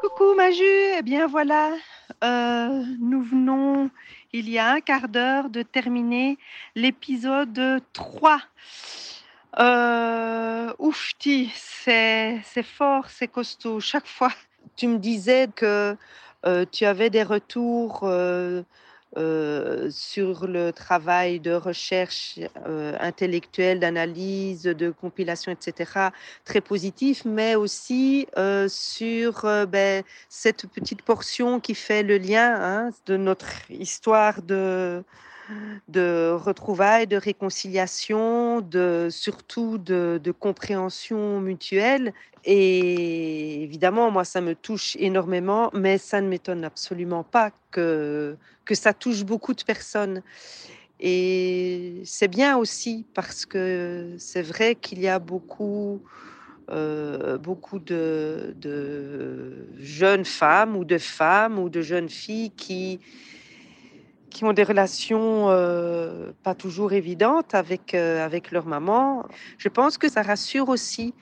Coucou Maju, eh bien voilà, euh, nous venons il y a un quart d'heure de terminer l'épisode 3. Euh, oufti, c'est fort, c'est costaud. Chaque fois, tu me disais que euh, tu avais des retours euh, sur le travail de recherche euh, intellectuelle, d'analyse, de compilation, etc., très positif, mais aussi euh, sur ben, cette petite portion qui fait le lien hein, de notre histoire de, de retrouvailles, de réconciliation, de, surtout de, compréhension mutuelle. Et évidemment, moi, ça me touche énormément, mais ça ne m'étonne absolument pas que, que ça touche beaucoup de personnes. Et c'est bien aussi parce que c'est vrai qu'il y a beaucoup, euh, beaucoup de, de jeunes femmes ou de femmes ou de jeunes filles qui, qui ont des relations euh, pas toujours évidentes avec, euh, avec leur maman. Je pense que ça rassure aussi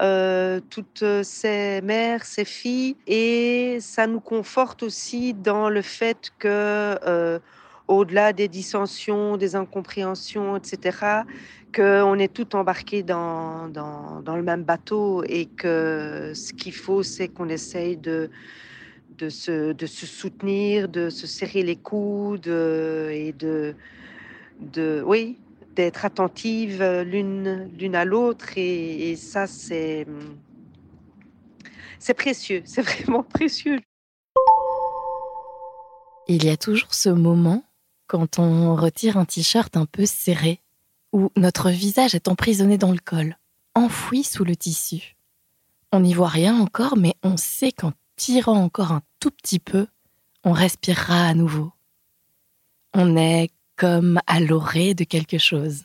euh, toutes ces mères, ces filles, et ça nous conforte aussi dans le fait que, au-delà des dissensions, des incompréhensions, etc., qu'on est tout embarqué dans, dans, le même bateau et que ce qu'il faut, c'est qu'on essaye de, de se, de se soutenir, de se serrer les coudes euh, et de, de oui, d'être attentive l'une l'une à l'autre et, et, ça c'est c'est précieux, c'est vraiment précieux. Il y a toujours ce moment quand on retire un t-shirt un peu serré où notre visage est emprisonné dans le col, enfoui sous le tissu. On n'y voit rien encore, mais on sait qu'en tirant encore un tout petit peu, on respirera à nouveau. On est comme à l'orée de quelque chose.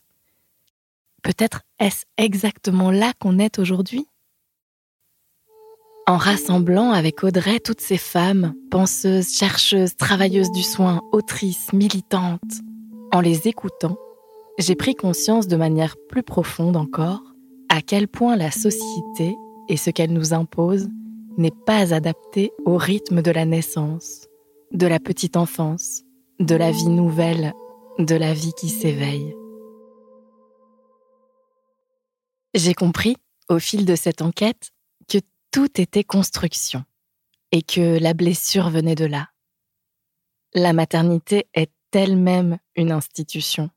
Peut-être est-ce exactement là qu'on est aujourd'hui? En rassemblant avec Audrey toutes ces femmes, penseuses, chercheuses, travailleuses du soin, autrices, militantes, en les écoutant, j'ai pris conscience de manière plus profonde encore à quel point la société et ce qu'elle nous impose n'est pas adapté au rythme de la naissance, de la petite enfance, de la vie nouvelle, de la vie qui s'éveille. J'ai compris, au fil de cette enquête, que tout était construction et que la blessure venait de là. La maternité est elle-même une institution,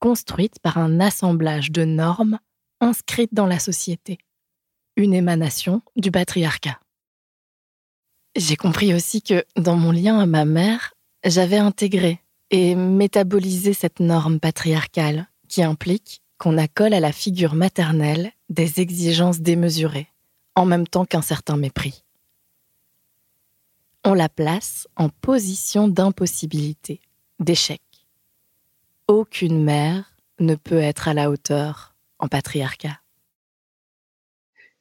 construite par un assemblage de normes inscrites dans la société une émanation du patriarcat. J'ai compris aussi que dans mon lien à ma mère, j'avais intégré et métabolisé cette norme patriarcale qui implique qu'on accole à la figure maternelle des exigences démesurées, en même temps qu'un certain mépris. On la place en position d'impossibilité, d'échec. Aucune mère ne peut être à la hauteur en patriarcat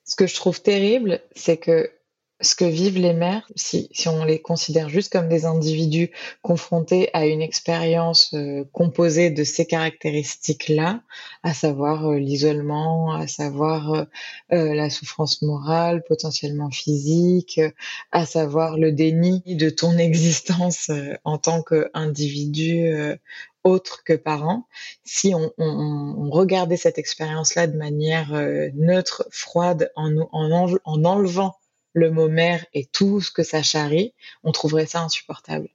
ce que je trouve terrible, c'est que ce que vivent les mères, si, si, on les considère juste comme des individus confrontés à une expérience euh, composée de ces caractéristiques-là, à savoir euh, l'isolement, à savoir euh, la souffrance morale, potentiellement physique, à savoir le déni de ton existence en tant qu'individu autre que parent, si on, regardait cette expérience-là de manière euh, neutre, froide, en, enlevant le mot mère et tout ce que ça charrie, on trouverait ça insupportable.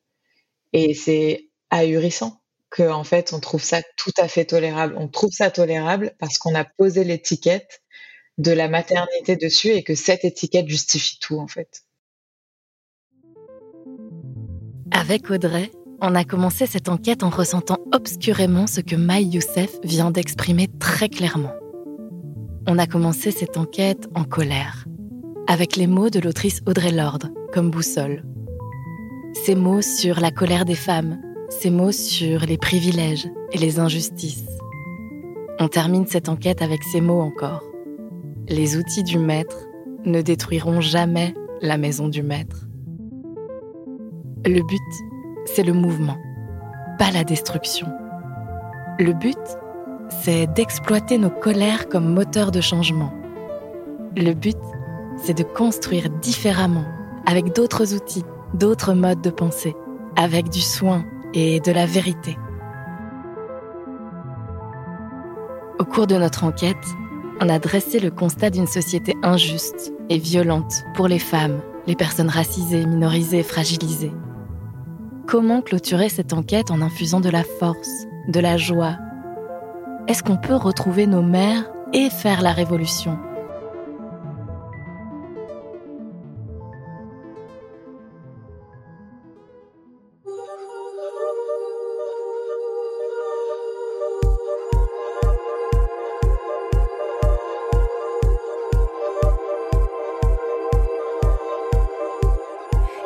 Et c'est ahurissant que en fait on trouve ça tout à fait tolérable. On trouve ça tolérable parce qu'on a posé l'étiquette de la maternité dessus et que cette étiquette justifie tout en fait. Avec Audrey, on a commencé cette enquête en ressentant obscurément ce que Maï Youssef vient d'exprimer très clairement. On a commencé cette enquête en colère, avec les mots de l'autrice Audrey Lorde comme boussole. Ces mots sur la colère des femmes, ces mots sur les privilèges et les injustices. On termine cette enquête avec ces mots encore. Les outils du maître ne détruiront jamais la maison du maître. Le but, c'est le mouvement, pas la destruction. Le but, c'est d'exploiter nos colères comme moteur de changement. Le but, c'est de construire différemment avec d'autres outils, d'autres modes de pensée, avec du soin et de la vérité. Au cours de notre enquête, on a dressé le constat d'une société injuste et violente pour les femmes, les personnes racisées, minorisées, fragilisées. Comment clôturer cette enquête en infusant de la force, de la joie? Est-ce qu'on peut retrouver nos mères et faire la révolution?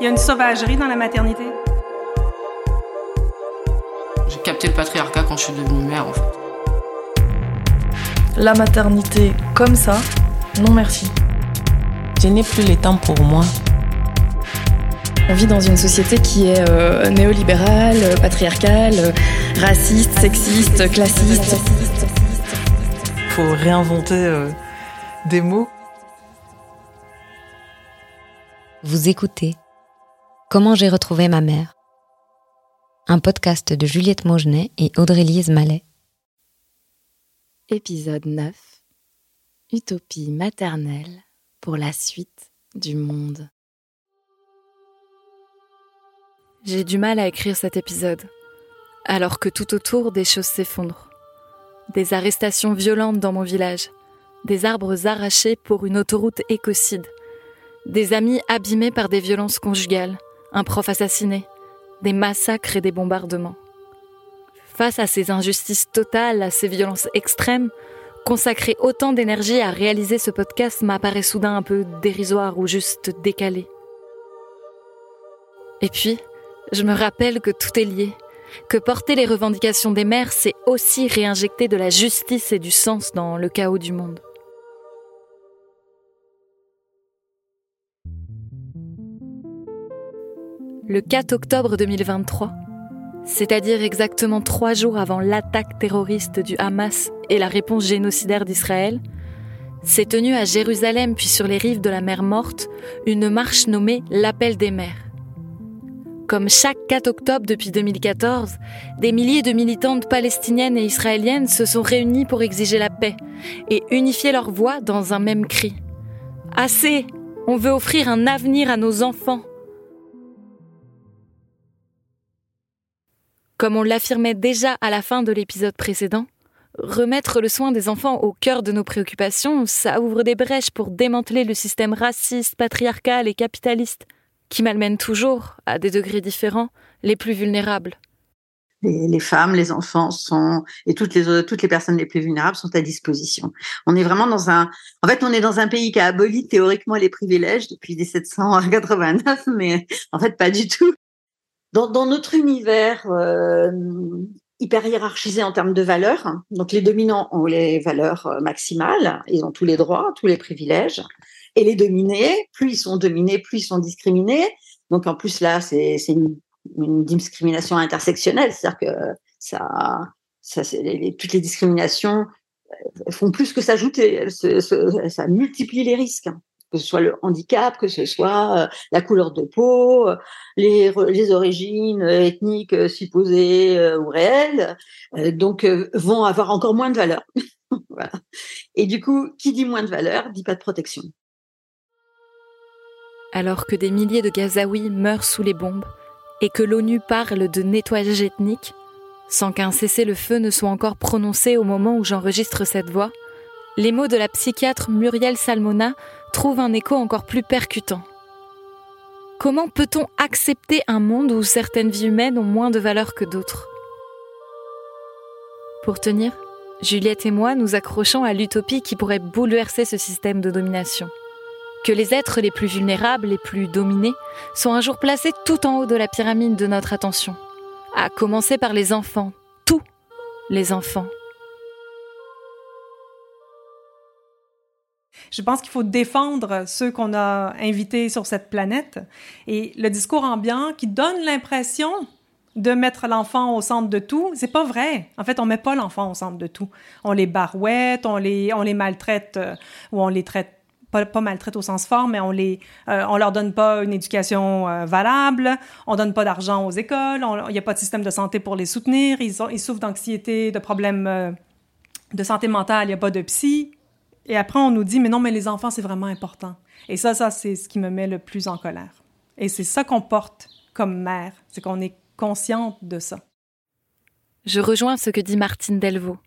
Il y a une sauvagerie dans la maternité. Capté le patriarcat quand je suis devenue mère, en fait. La maternité comme ça, non merci. Je n'ai plus le temps pour moi. On vit dans une société qui est euh, néolibérale, patriarcale, raciste, sexiste, classiste. Il faut réinventer euh, des mots. Vous écoutez Comment j'ai retrouvé ma mère? Un podcast de Juliette Maugenet et Audrey-Lise Mallet. Épisode 9 Utopie maternelle pour la suite du monde. J'ai du mal à écrire cet épisode, alors que tout autour des choses s'effondrent. Des arrestations violentes dans mon village, des arbres arrachés pour une autoroute écocide, des amis abîmés par des violences conjugales, un prof assassiné, des massacres et des bombardements. Face à ces injustices totales, à ces violences extrêmes, consacrer autant d'énergie à réaliser ce podcast m'apparaît soudain un peu dérisoire ou juste décalé. Et puis, je me rappelle que tout est lié, que porter les revendications des mères, c'est aussi réinjecter de la justice et du sens dans le chaos du monde. Le 4 octobre 2023, c'est-à-dire exactement trois jours avant l'attaque terroriste du Hamas et la réponse génocidaire d'Israël, s'est tenue à Jérusalem puis sur les rives de la mer Morte une marche nommée l'Appel des mers. Comme chaque 4 octobre depuis 2014, des milliers de militantes palestiniennes et israéliennes se sont réunies pour exiger la paix et unifier leurs voix dans un même cri. Assez On veut offrir un avenir à nos enfants Comme on l'affirmait déjà à la fin de l'épisode précédent, remettre le soin des enfants au cœur de nos préoccupations, ça ouvre des brèches pour démanteler le système raciste, patriarcal et capitaliste, qui malmène toujours, à des degrés différents, les plus vulnérables. Les, femmes, les enfants sont et toutes les toutes les personnes les plus vulnérables sont à disposition. On est vraiment dans un en fait on est dans un pays qui a aboli théoriquement les privilèges depuis 1789 mais en fait pas du tout dans, notre univers euh, hyper hiérarchisé en termes de valeurs, donc les dominants ont les valeurs euh, maximales, ils ont tous les droits, tous les privilèges, et les dominés, plus ils sont dominés, plus ils sont discriminés. Donc en plus là, c'est une, discrimination intersectionnelle, c'est-à-dire que toutes les discriminations euh, font plus que s'ajouter, ça multiplie les risques que ce soit le handicap, que ce soit euh, la couleur de peau, euh, les, les origines euh, ethniques supposées ou réelles, donc vont avoir encore moins de valeur. Et du coup, qui dit moins de valeur, dit pas de protection. Alors que des milliers de Gazaouis meurent sous les bombes et que l'ONU parle de nettoyage ethnique, sans qu'un cessez-le-feu ne soit encore prononcé au moment où j'enregistre cette voix, les mots de la psychiatre Muriel Salmona trouvent un écho encore plus percutant. Comment peut-on accepter un monde où certaines vies humaines ont moins de valeur que d'autres? Pour tenir, Juliette et moi nous accrochons à l'utopie qui pourrait bouleverser ce système de domination. Que les êtres les plus vulnérables, les plus dominés, sont un jour placés tout en haut de la pyramide de notre attention. À commencer par les enfants, tous les enfants. Je pense qu'il faut défendre ceux qu'on a invités sur cette planète. Et le discours ambiant qui donne l'impression de mettre l'enfant au centre de tout, c'est pas vrai. En fait, on met pas l'enfant au centre de tout. On les barouette, on les, on les maltraite euh, ou on les traite pas, pas maltraitent au sens fort, mais on les, euh, on leur donne pas une éducation euh, valable, on donne pas d'argent aux écoles, il n'y a pas de système de santé pour les soutenir, ils, ont, ils souffrent d'anxiété, de problèmes de santé mentale, il n'y a pas de psy. Et après, on nous dit, mais non, mais les enfants, c'est vraiment important. Et ça, ça, c'est ce qui me met le plus en colère. Et c'est ça qu'on porte comme mère, c'est qu'on est consciente de ça. Je rejoins ce que dit Martine Delvaux.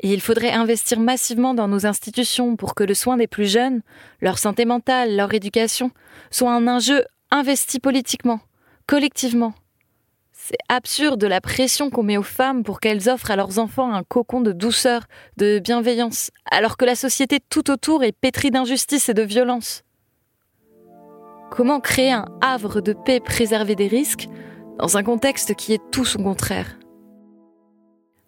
Et il faudrait investir massivement dans nos institutions pour que le soin des plus jeunes, leur santé mentale, leur éducation, soit un enjeu investi politiquement, collectivement. C'est absurde la pression qu'on met aux femmes pour qu'elles offrent à leurs enfants un cocon de douceur, de bienveillance, alors que la société tout autour est pétrie d'injustice et de violence. Comment créer un havre de paix préservé des risques dans un contexte qui est tout son contraire?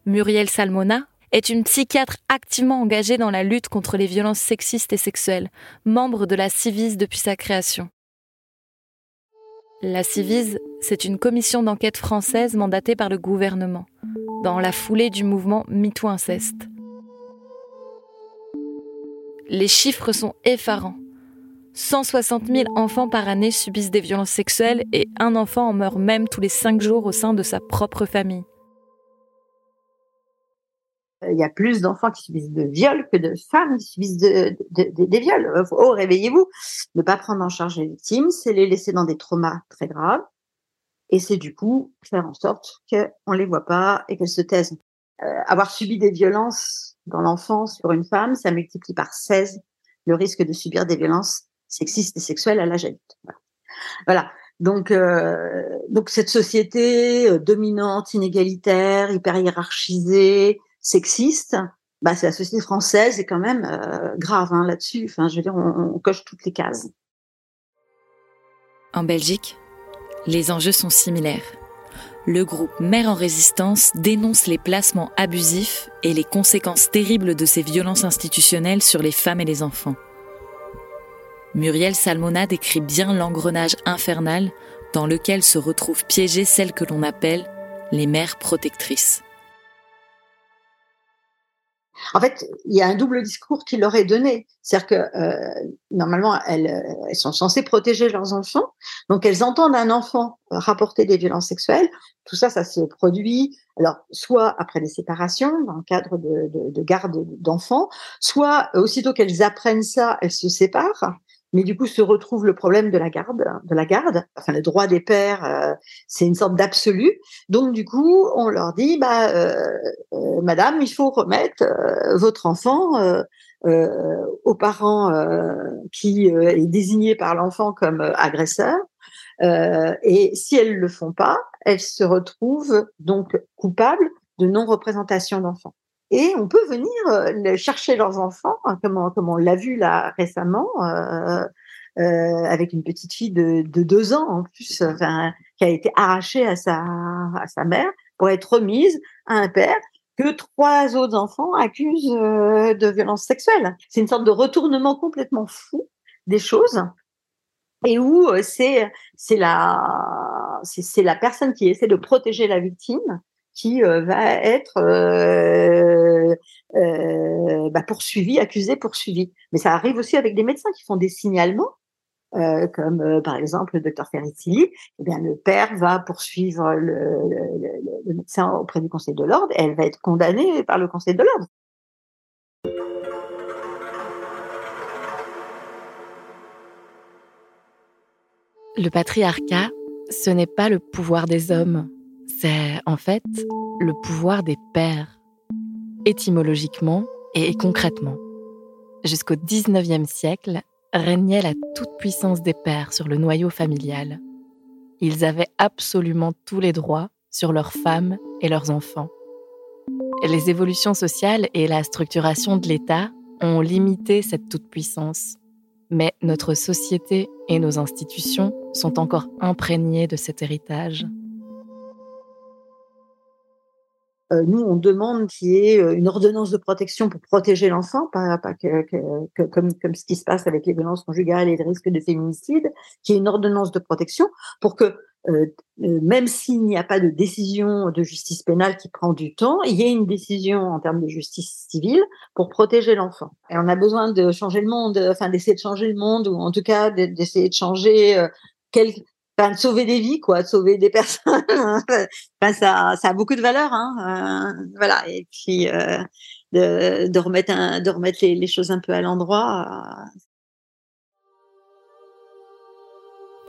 Muriel Salmona, est une psychiatre activement engagée dans la lutte contre les violences sexistes et sexuelles, membre de la CIVIS depuis sa création. La CIVIS, c'est une commission d'enquête française mandatée par le gouvernement, dans la foulée du mouvement MeToo Inceste. Les chiffres sont effarants. 160 000 enfants par année subissent des violences sexuelles et un enfant en meurt même tous les cinq jours au sein de sa propre famille. Il y a plus d'enfants qui subissent de viols que de femmes qui subissent de, des viols. Oh, réveillez-vous. Ne pas prendre en charge les victimes, c'est les laisser dans des traumas très graves. Et c'est du coup faire en sorte qu'on les voit pas et qu'elles se taisent. Euh, avoir subi des violences dans l'enfance sur une femme, ça multiplie par 16 le risque de subir des violences sexistes et sexuelles à l'âge adulte. Voilà. Donc, euh, donc cette société euh, dominante, inégalitaire, hyper hiérarchisée, sexiste, bah, c'est la société française est quand même euh, grave hein, là-dessus. Enfin, je veux dire, on, coche toutes les cases. En Belgique, les enjeux sont similaires. Le groupe Mère en résistance dénonce les placements abusifs et les conséquences terribles de ces violences institutionnelles sur les femmes et les enfants. Muriel Salmona décrit bien l'engrenage infernal dans lequel se retrouvent piégées celles que l'on appelle les mères protectrices. En fait, il y a un double discours qui leur est donné. C'est-à-dire que euh, normalement, elles, elles, sont censées protéger leurs enfants. Donc, elles entendent un enfant rapporter des violences sexuelles. Tout ça, ça se produit, alors, soit après des séparations, dans le cadre de, de, de garde d'enfants, soit aussitôt qu'elles apprennent ça, elles se séparent mais du coup se retrouve le problème de la garde, de la garde. Enfin, le droit des pères, euh, c'est une sorte d'absolu. Donc du coup, on leur dit, bah, euh, euh, Madame, il faut remettre votre enfant aux parents qui est désigné par l'enfant comme agresseur. et si elles le font pas, elles se retrouvent donc coupables de non-représentation d'enfants. Et on peut venir euh, chercher leurs enfants, hein, comme, on, l'a vu là récemment, euh, euh, avec une petite fille de, de deux ans en plus, qui a été arrachée à sa, mère pour être remise à un père que trois autres enfants accusent de violence sexuelle. C'est une sorte de retournement complètement fou des choses et où c'est la personne qui essaie de protéger la victime qui euh, va être euh, euh, bah, poursuivi, accusé, poursuivi. Mais ça arrive aussi avec des médecins qui font des signalements, comme par exemple le docteur Ferricilli. Eh bien, le père va poursuivre le, le médecin auprès du Conseil de l'ordre et elle va être condamnée par le Conseil de l'ordre. Le patriarcat, ce n'est pas le pouvoir des hommes, c'est en fait le pouvoir des pères, étymologiquement et concrètement. Jusqu'au XIXe siècle, régnait la toute-puissance des pères sur le noyau familial. Ils avaient absolument tous les droits sur leurs femmes et leurs enfants. Les évolutions sociales et la structuration de l'État ont limité cette toute-puissance, mais notre société et nos institutions sont encore imprégnées de cet héritage. Nous, on demande qu'il y ait euh, une ordonnance de protection pour protéger l'enfant, pas, pas que, que, comme, comme ce qui se passe avec les violences conjugales et les risques de féminicide, qu'il y ait une ordonnance de protection pour que euh, euh, même s'il n'y a pas de décision de justice pénale qui prend du temps, il y a une décision en termes de justice civile pour protéger l'enfant. Et on a besoin de changer le monde, enfin d'essayer de changer le monde, ou en tout cas d'essayer de changer euh, de sauver des vies, quoi, de sauver des personnes. enfin, ça, ça a beaucoup de valeur, hein. Euh, voilà. Et puis euh, de, remettre de les, choses un peu à l'endroit.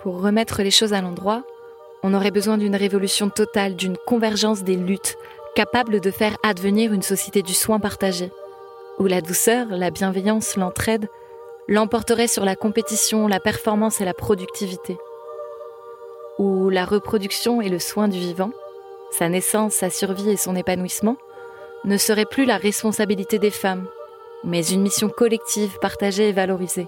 Pour remettre les choses à l'endroit, on aurait besoin d'une révolution totale, d'une convergence des luttes, capable de faire advenir une société du soin partagé, où la douceur, la bienveillance, l'entraide l'emporteraient sur la compétition, la performance et la productivité, où la reproduction et le soin du vivant, sa naissance, sa survie et son épanouissement, ne seraient plus la responsabilité des femmes, mais une mission collective partagée et valorisée.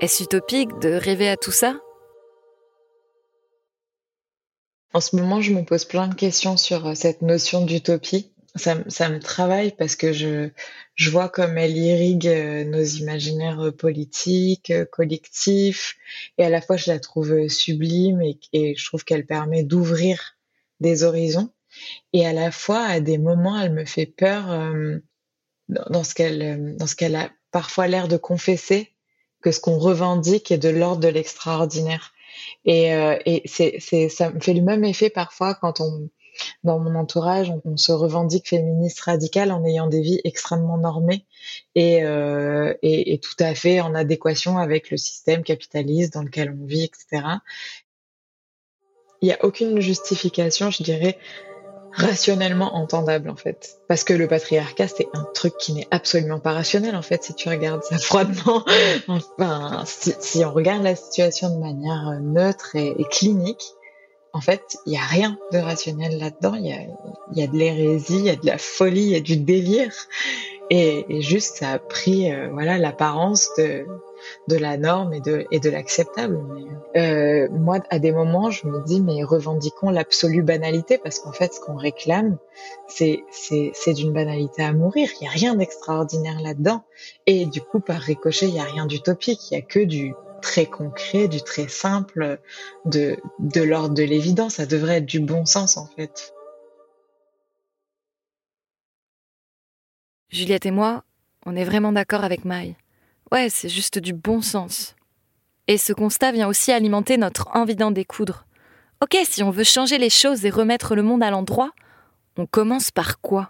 Est-ce utopique de rêver à tout ça? En ce moment, je me pose plein de questions sur euh, cette notion d'utopie. Ça, ça, me travaille parce que je, je vois comme elle irrigue euh, nos imaginaires euh, politiques, collectifs, et à la fois je la trouve sublime et, je trouve qu'elle permet d'ouvrir des horizons. Et à la fois, à des moments, elle me fait peur euh, dans ce qu'elle dans ce qu'elle a parfois l'air de confesser que ce qu'on revendique est de l'ordre de l'extraordinaire. Et, euh, et c'est, ça me fait le même effet parfois quand on, dans mon entourage, on, se revendique féministe radicale en ayant des vies extrêmement normées et, euh, et, et, tout à fait en adéquation avec le système capitaliste dans lequel on vit, etc. Il n'y a aucune justification, je dirais, rationnellement entendable en fait. Parce que le patriarcat, c'est un truc qui n'est absolument pas rationnel en fait, si tu regardes ça froidement. enfin, si, si, on regarde la situation de manière euh, neutre et, et clinique, en fait, il n'y a rien de rationnel là-dedans. Il y a, de l'hérésie, il y a de la folie, il y a du délire. Et, juste, ça a pris euh, voilà l'apparence de, la norme et de, l'acceptable. Euh, moi, à des moments, je me dis, mais revendiquons l'absolue banalité, parce qu'en fait, ce qu'on réclame, c'est d'une banalité à mourir. Il n'y a rien d'extraordinaire là-dedans. Et du coup, par ricochet, il n'y a rien d'utopique. Il n'y a que du très concret, du très simple, de, de l'ordre de l'évidence. Ça devrait être du bon sens, en fait. Juliette et moi, on est vraiment d'accord avec Maï. Ouais, c'est juste du bon sens. Et ce constat vient aussi alimenter notre envie d'en découdre. Ok, si on veut changer les choses et remettre le monde à l'endroit, on commence par quoi?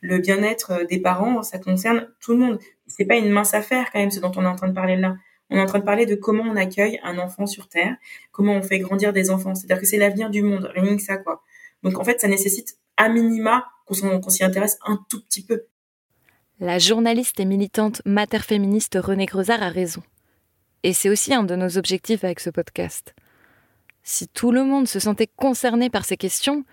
Le bien-être des parents, ça concerne tout le monde. C'est pas une mince affaire quand même ce dont on est en train de parler là. On est en train de parler de comment on accueille un enfant sur Terre, comment on fait grandir des enfants. C'est-à-dire que c'est l'avenir du monde, rien que ça quoi. Donc en fait, ça nécessite à minima qu'on s'y intéresse un tout petit peu. La journaliste et militante mater-féministe Renée Grezard a raison. Et c'est aussi un de nos objectifs avec ce podcast. Si tout le monde se sentait concerné par ces questions,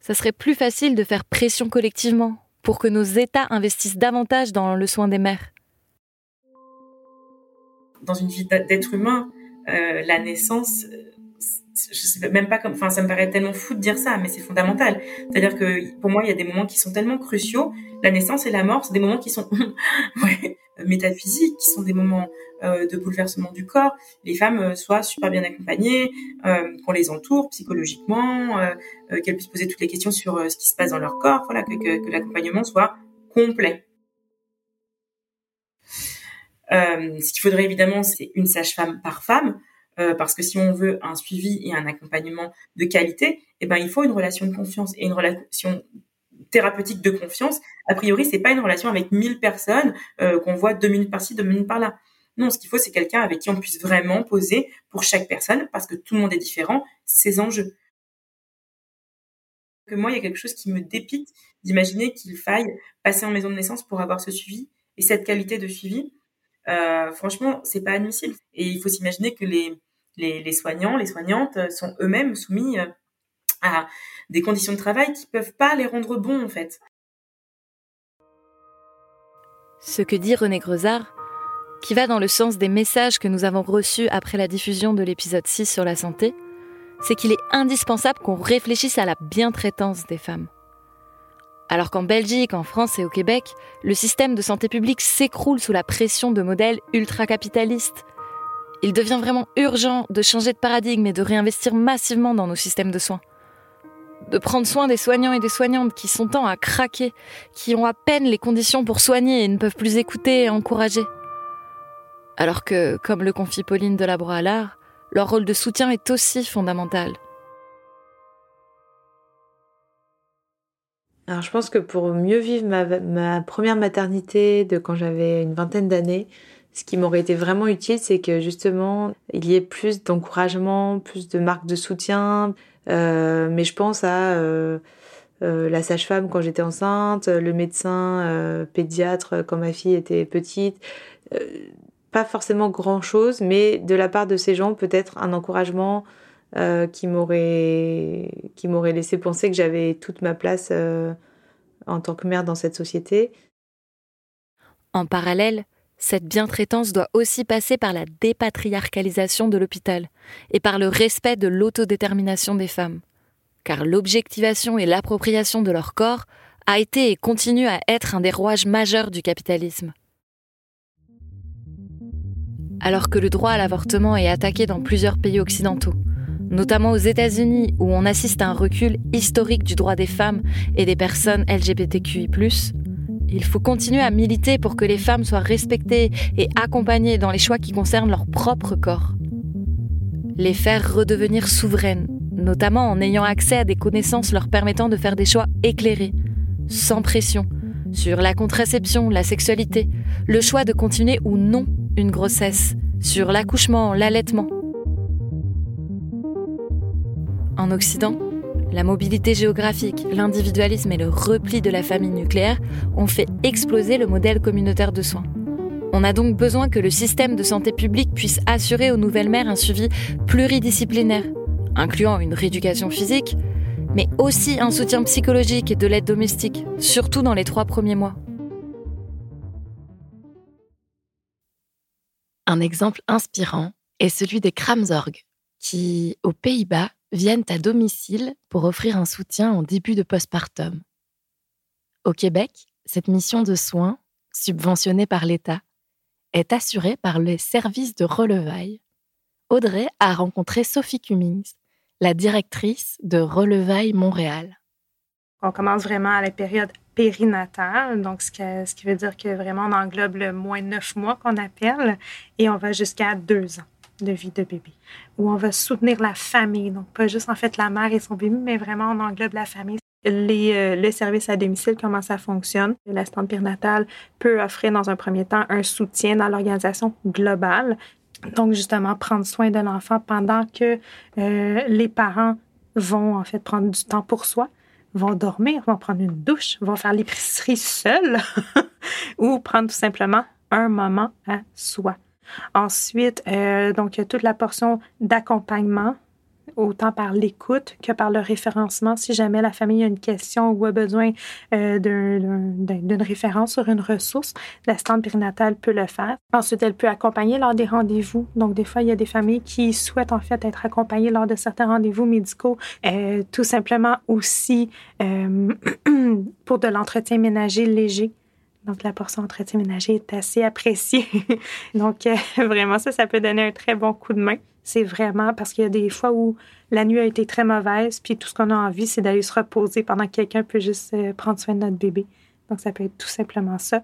ça serait plus facile de faire pression collectivement pour que nos États investissent davantage dans le soin des mères. Dans une vie d'être humain, euh, la naissance, je sais même pas comme, enfin, ça me paraît tellement fou de dire ça, mais c'est fondamental. C'est-à-dire que pour moi, il y a des moments qui sont tellement cruciaux. La naissance et la mort, c'est des moments qui sont métaphysiques, qui sont des moments euh, de bouleversement du corps. Les femmes euh, soient super bien accompagnées, euh, qu'on les entoure psychologiquement, euh, euh, qu'elles puissent poser toutes les questions sur ce qui se passe dans leur corps. Voilà, que l'accompagnement soit complet. Ce qu'il faudrait évidemment, c'est une sage-femme par femme. Euh, parce que si on veut un suivi et un accompagnement de qualité, eh ben il faut une relation de confiance et une relation thérapeutique de confiance. A priori, c'est pas une relation avec 1000 personnes euh, qu'on voit deux minutes par-ci, deux minutes par-là. Non, ce qu'il faut, c'est quelqu'un avec qui on puisse vraiment poser pour chaque personne, parce que tout le monde est différent, ses enjeux. Que moi, il y a quelque chose qui me dépite d'imaginer qu'il faille passer en maison de naissance pour avoir ce suivi et cette qualité de suivi. Euh, franchement, c'est pas admissible. Et il faut s'imaginer que les, soignants, les soignantes sont eux-mêmes soumis euh, à des conditions de travail qui peuvent pas les rendre bons, en fait. Ce que dit René Grezard, qui va dans le sens des messages que nous avons reçus après la diffusion de l'épisode 6 sur la santé, c'est qu'il est indispensable qu'on réfléchisse à la bientraitance des femmes. Alors qu'en Belgique, en France et au Québec, le système de santé publique s'écroule sous la pression de modèles ultra-capitalistes, il devient vraiment urgent de changer de paradigme et de réinvestir massivement dans nos systèmes de soins. De prendre soin des soignants et des soignantes qui sont tant à craquer, qui ont à peine les conditions pour soigner et ne peuvent plus écouter et encourager. Alors que, comme le confie Pauline de à l'art, leur rôle de soutien est aussi fondamental. Alors je pense que pour mieux vivre ma, première maternité de quand j'avais une vingtaine d'années, ce qui m'aurait été vraiment utile, c'est que justement, il y ait plus d'encouragement, plus de marques de soutien. Euh, mais je pense à euh, euh, la sage-femme quand j'étais enceinte, le médecin pédiatre quand ma fille était petite. pas forcément grand-chose, mais de la part de ces gens, peut-être un encouragement qui m'aurait qui m'aurait laissé penser que j'avais toute ma place en tant que mère dans cette société. En parallèle, cette bientraitance doit aussi passer par la dépatriarcalisation de l'hôpital et par le respect de l'autodétermination des femmes. Car l'objectivation et l'appropriation de leur corps a été et continue à être un des rouages majeurs du capitalisme. Alors que le droit à l'avortement est attaqué dans plusieurs pays occidentaux, notamment aux États-Unis où on assiste à un recul historique du droit des femmes et des personnes LGBTQI, il faut continuer à militer pour que les femmes soient respectées et accompagnées dans les choix qui concernent leur propre corps. Les faire redevenir souveraines, notamment en ayant accès à des connaissances leur permettant de faire des choix éclairés, sans pression, sur la contraception, la sexualité, le choix de continuer ou non une grossesse, sur l'accouchement, l'allaitement. En Occident, la mobilité géographique, l'individualisme et le repli de la famille nucléaire ont fait exploser le modèle communautaire de soins. On a donc besoin que le système de santé publique puisse assurer aux nouvelles mères un suivi pluridisciplinaire, incluant une rééducation physique, mais aussi un soutien psychologique et de l'aide domestique, surtout dans les trois premiers mois. Un exemple inspirant est celui des Kramzorg, qui, aux Pays-Bas, viennent à domicile pour offrir un soutien en début de postpartum. Au Québec, cette mission de soins, subventionnée par l'État, est assurée par les services de relevailles. Audrey a rencontré Sophie Cummings, la directrice de Relevailles Montréal. On commence vraiment à la période périnatale, donc ce, ce qui veut dire que vraiment on englobe le moins neuf mois qu'on appelle, et on va jusqu'à deux ans de vie de bébé, où on va soutenir la famille, donc pas juste en fait la mère et son bébé, mais vraiment on englobe la famille. Les, euh, le service à domicile, comment ça fonctionne? L'assistante périnatale peut offrir dans un premier temps un soutien dans l'organisation globale. Donc, justement, prendre soin de l'enfant pendant que euh, les parents vont en fait prendre du temps pour soi, vont dormir, vont prendre une douche, vont faire l'épicerie seuls ou prendre tout simplement un moment à soi. Ensuite, euh, donc, il y a toute la portion d'accompagnement, autant par l'écoute que par le référencement. Si jamais la famille a une question ou a besoin euh, d'une référence sur une ressource, l'assistante périnatale peut le faire. Ensuite, elle peut accompagner lors des rendez-vous. Donc, des fois, il y a des familles qui souhaitent en fait être accompagnées lors de certains rendez-vous médicaux, euh, tout simplement aussi pour de l'entretien ménager léger. Donc, la portion entretien ménager est assez appréciée. Donc, euh, vraiment, ça, ça peut donner un très bon coup de main. C'est vraiment parce qu'il y a des fois où la nuit a été très mauvaise, puis tout ce qu'on a envie, c'est d'aller se reposer pendant que quelqu'un peut juste euh, prendre soin de notre bébé. Donc, ça peut être tout simplement ça.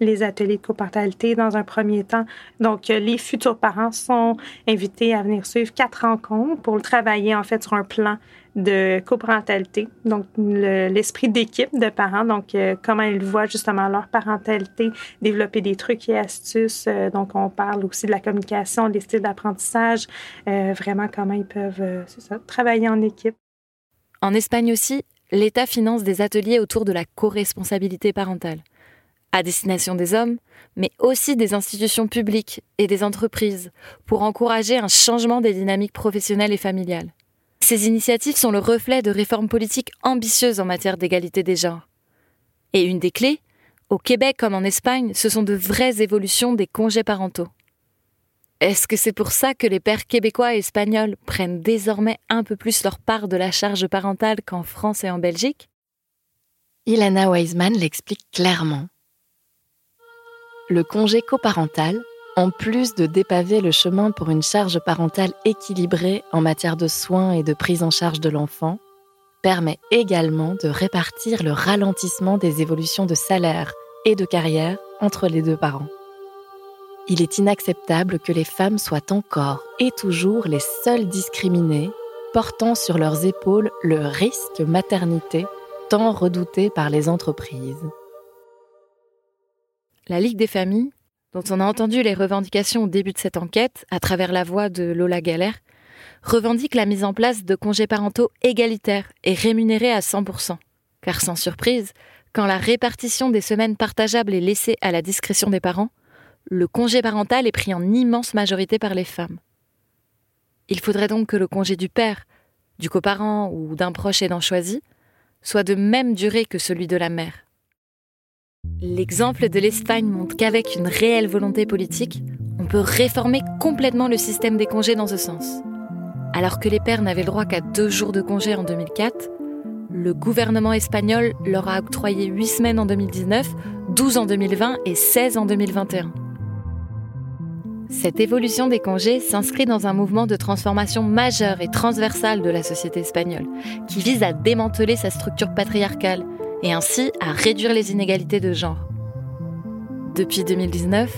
Les ateliers de coparentalité dans un premier temps. Donc, euh, les futurs parents sont invités à venir suivre quatre rencontres pour travailler en fait sur un plan de coparentalité, donc l'esprit d'équipe de parents, donc euh, comment ils voient justement leur parentalité, développer des trucs et astuces. Euh, donc, on parle aussi de la communication, des styles d'apprentissage, vraiment comment ils peuvent travailler en équipe. En Espagne aussi, l'État finance des ateliers autour de la co-responsabilité parentale à destination des hommes, mais aussi des institutions publiques et des entreprises, pour encourager un changement des dynamiques professionnelles et familiales. Ces initiatives sont le reflet de réformes politiques ambitieuses en matière d'égalité des genres. Et une des clés, au Québec comme en Espagne, ce sont de vraies évolutions des congés parentaux. Est-ce que c'est pour ça que les pères québécois et espagnols prennent désormais un peu plus leur part de la charge parentale qu'en France et en Belgique? Ilana Weisman l'explique clairement. Le congé coparental, en plus de dépaver le chemin pour une charge parentale équilibrée en matière de soins et de prise en charge de l'enfant, permet également de répartir le ralentissement des évolutions de salaire et de carrière entre les deux parents. Il est inacceptable que les femmes soient encore et toujours les seules discriminées, portant sur leurs épaules le risque maternité tant redouté par les entreprises. La Ligue des familles, dont on a entendu les revendications au début de cette enquête à travers la voix de Lola Galère, revendique la mise en place de congés parentaux égalitaires et rémunérés à 100%. Car sans surprise, quand la répartition des semaines partageables est laissée à la discrétion des parents, le congé parental est pris en immense majorité par les femmes. Il faudrait donc que le congé du père, du coparent ou d'un proche aidant choisi soit de même durée que celui de la mère. L'exemple de l'Espagne montre qu'avec une réelle volonté politique, on peut réformer complètement le système des congés dans ce sens. Alors que les pères n'avaient le droit qu'à deux jours de congé en 2004, le gouvernement espagnol leur a octroyé 8 semaines en 2019, 12 en 2020 et 16 en 2021. Cette évolution des congés s'inscrit dans un mouvement de transformation majeur et transversale de la société espagnole, qui vise à démanteler sa structure patriarcale et ainsi à réduire les inégalités de genre. Depuis 2019,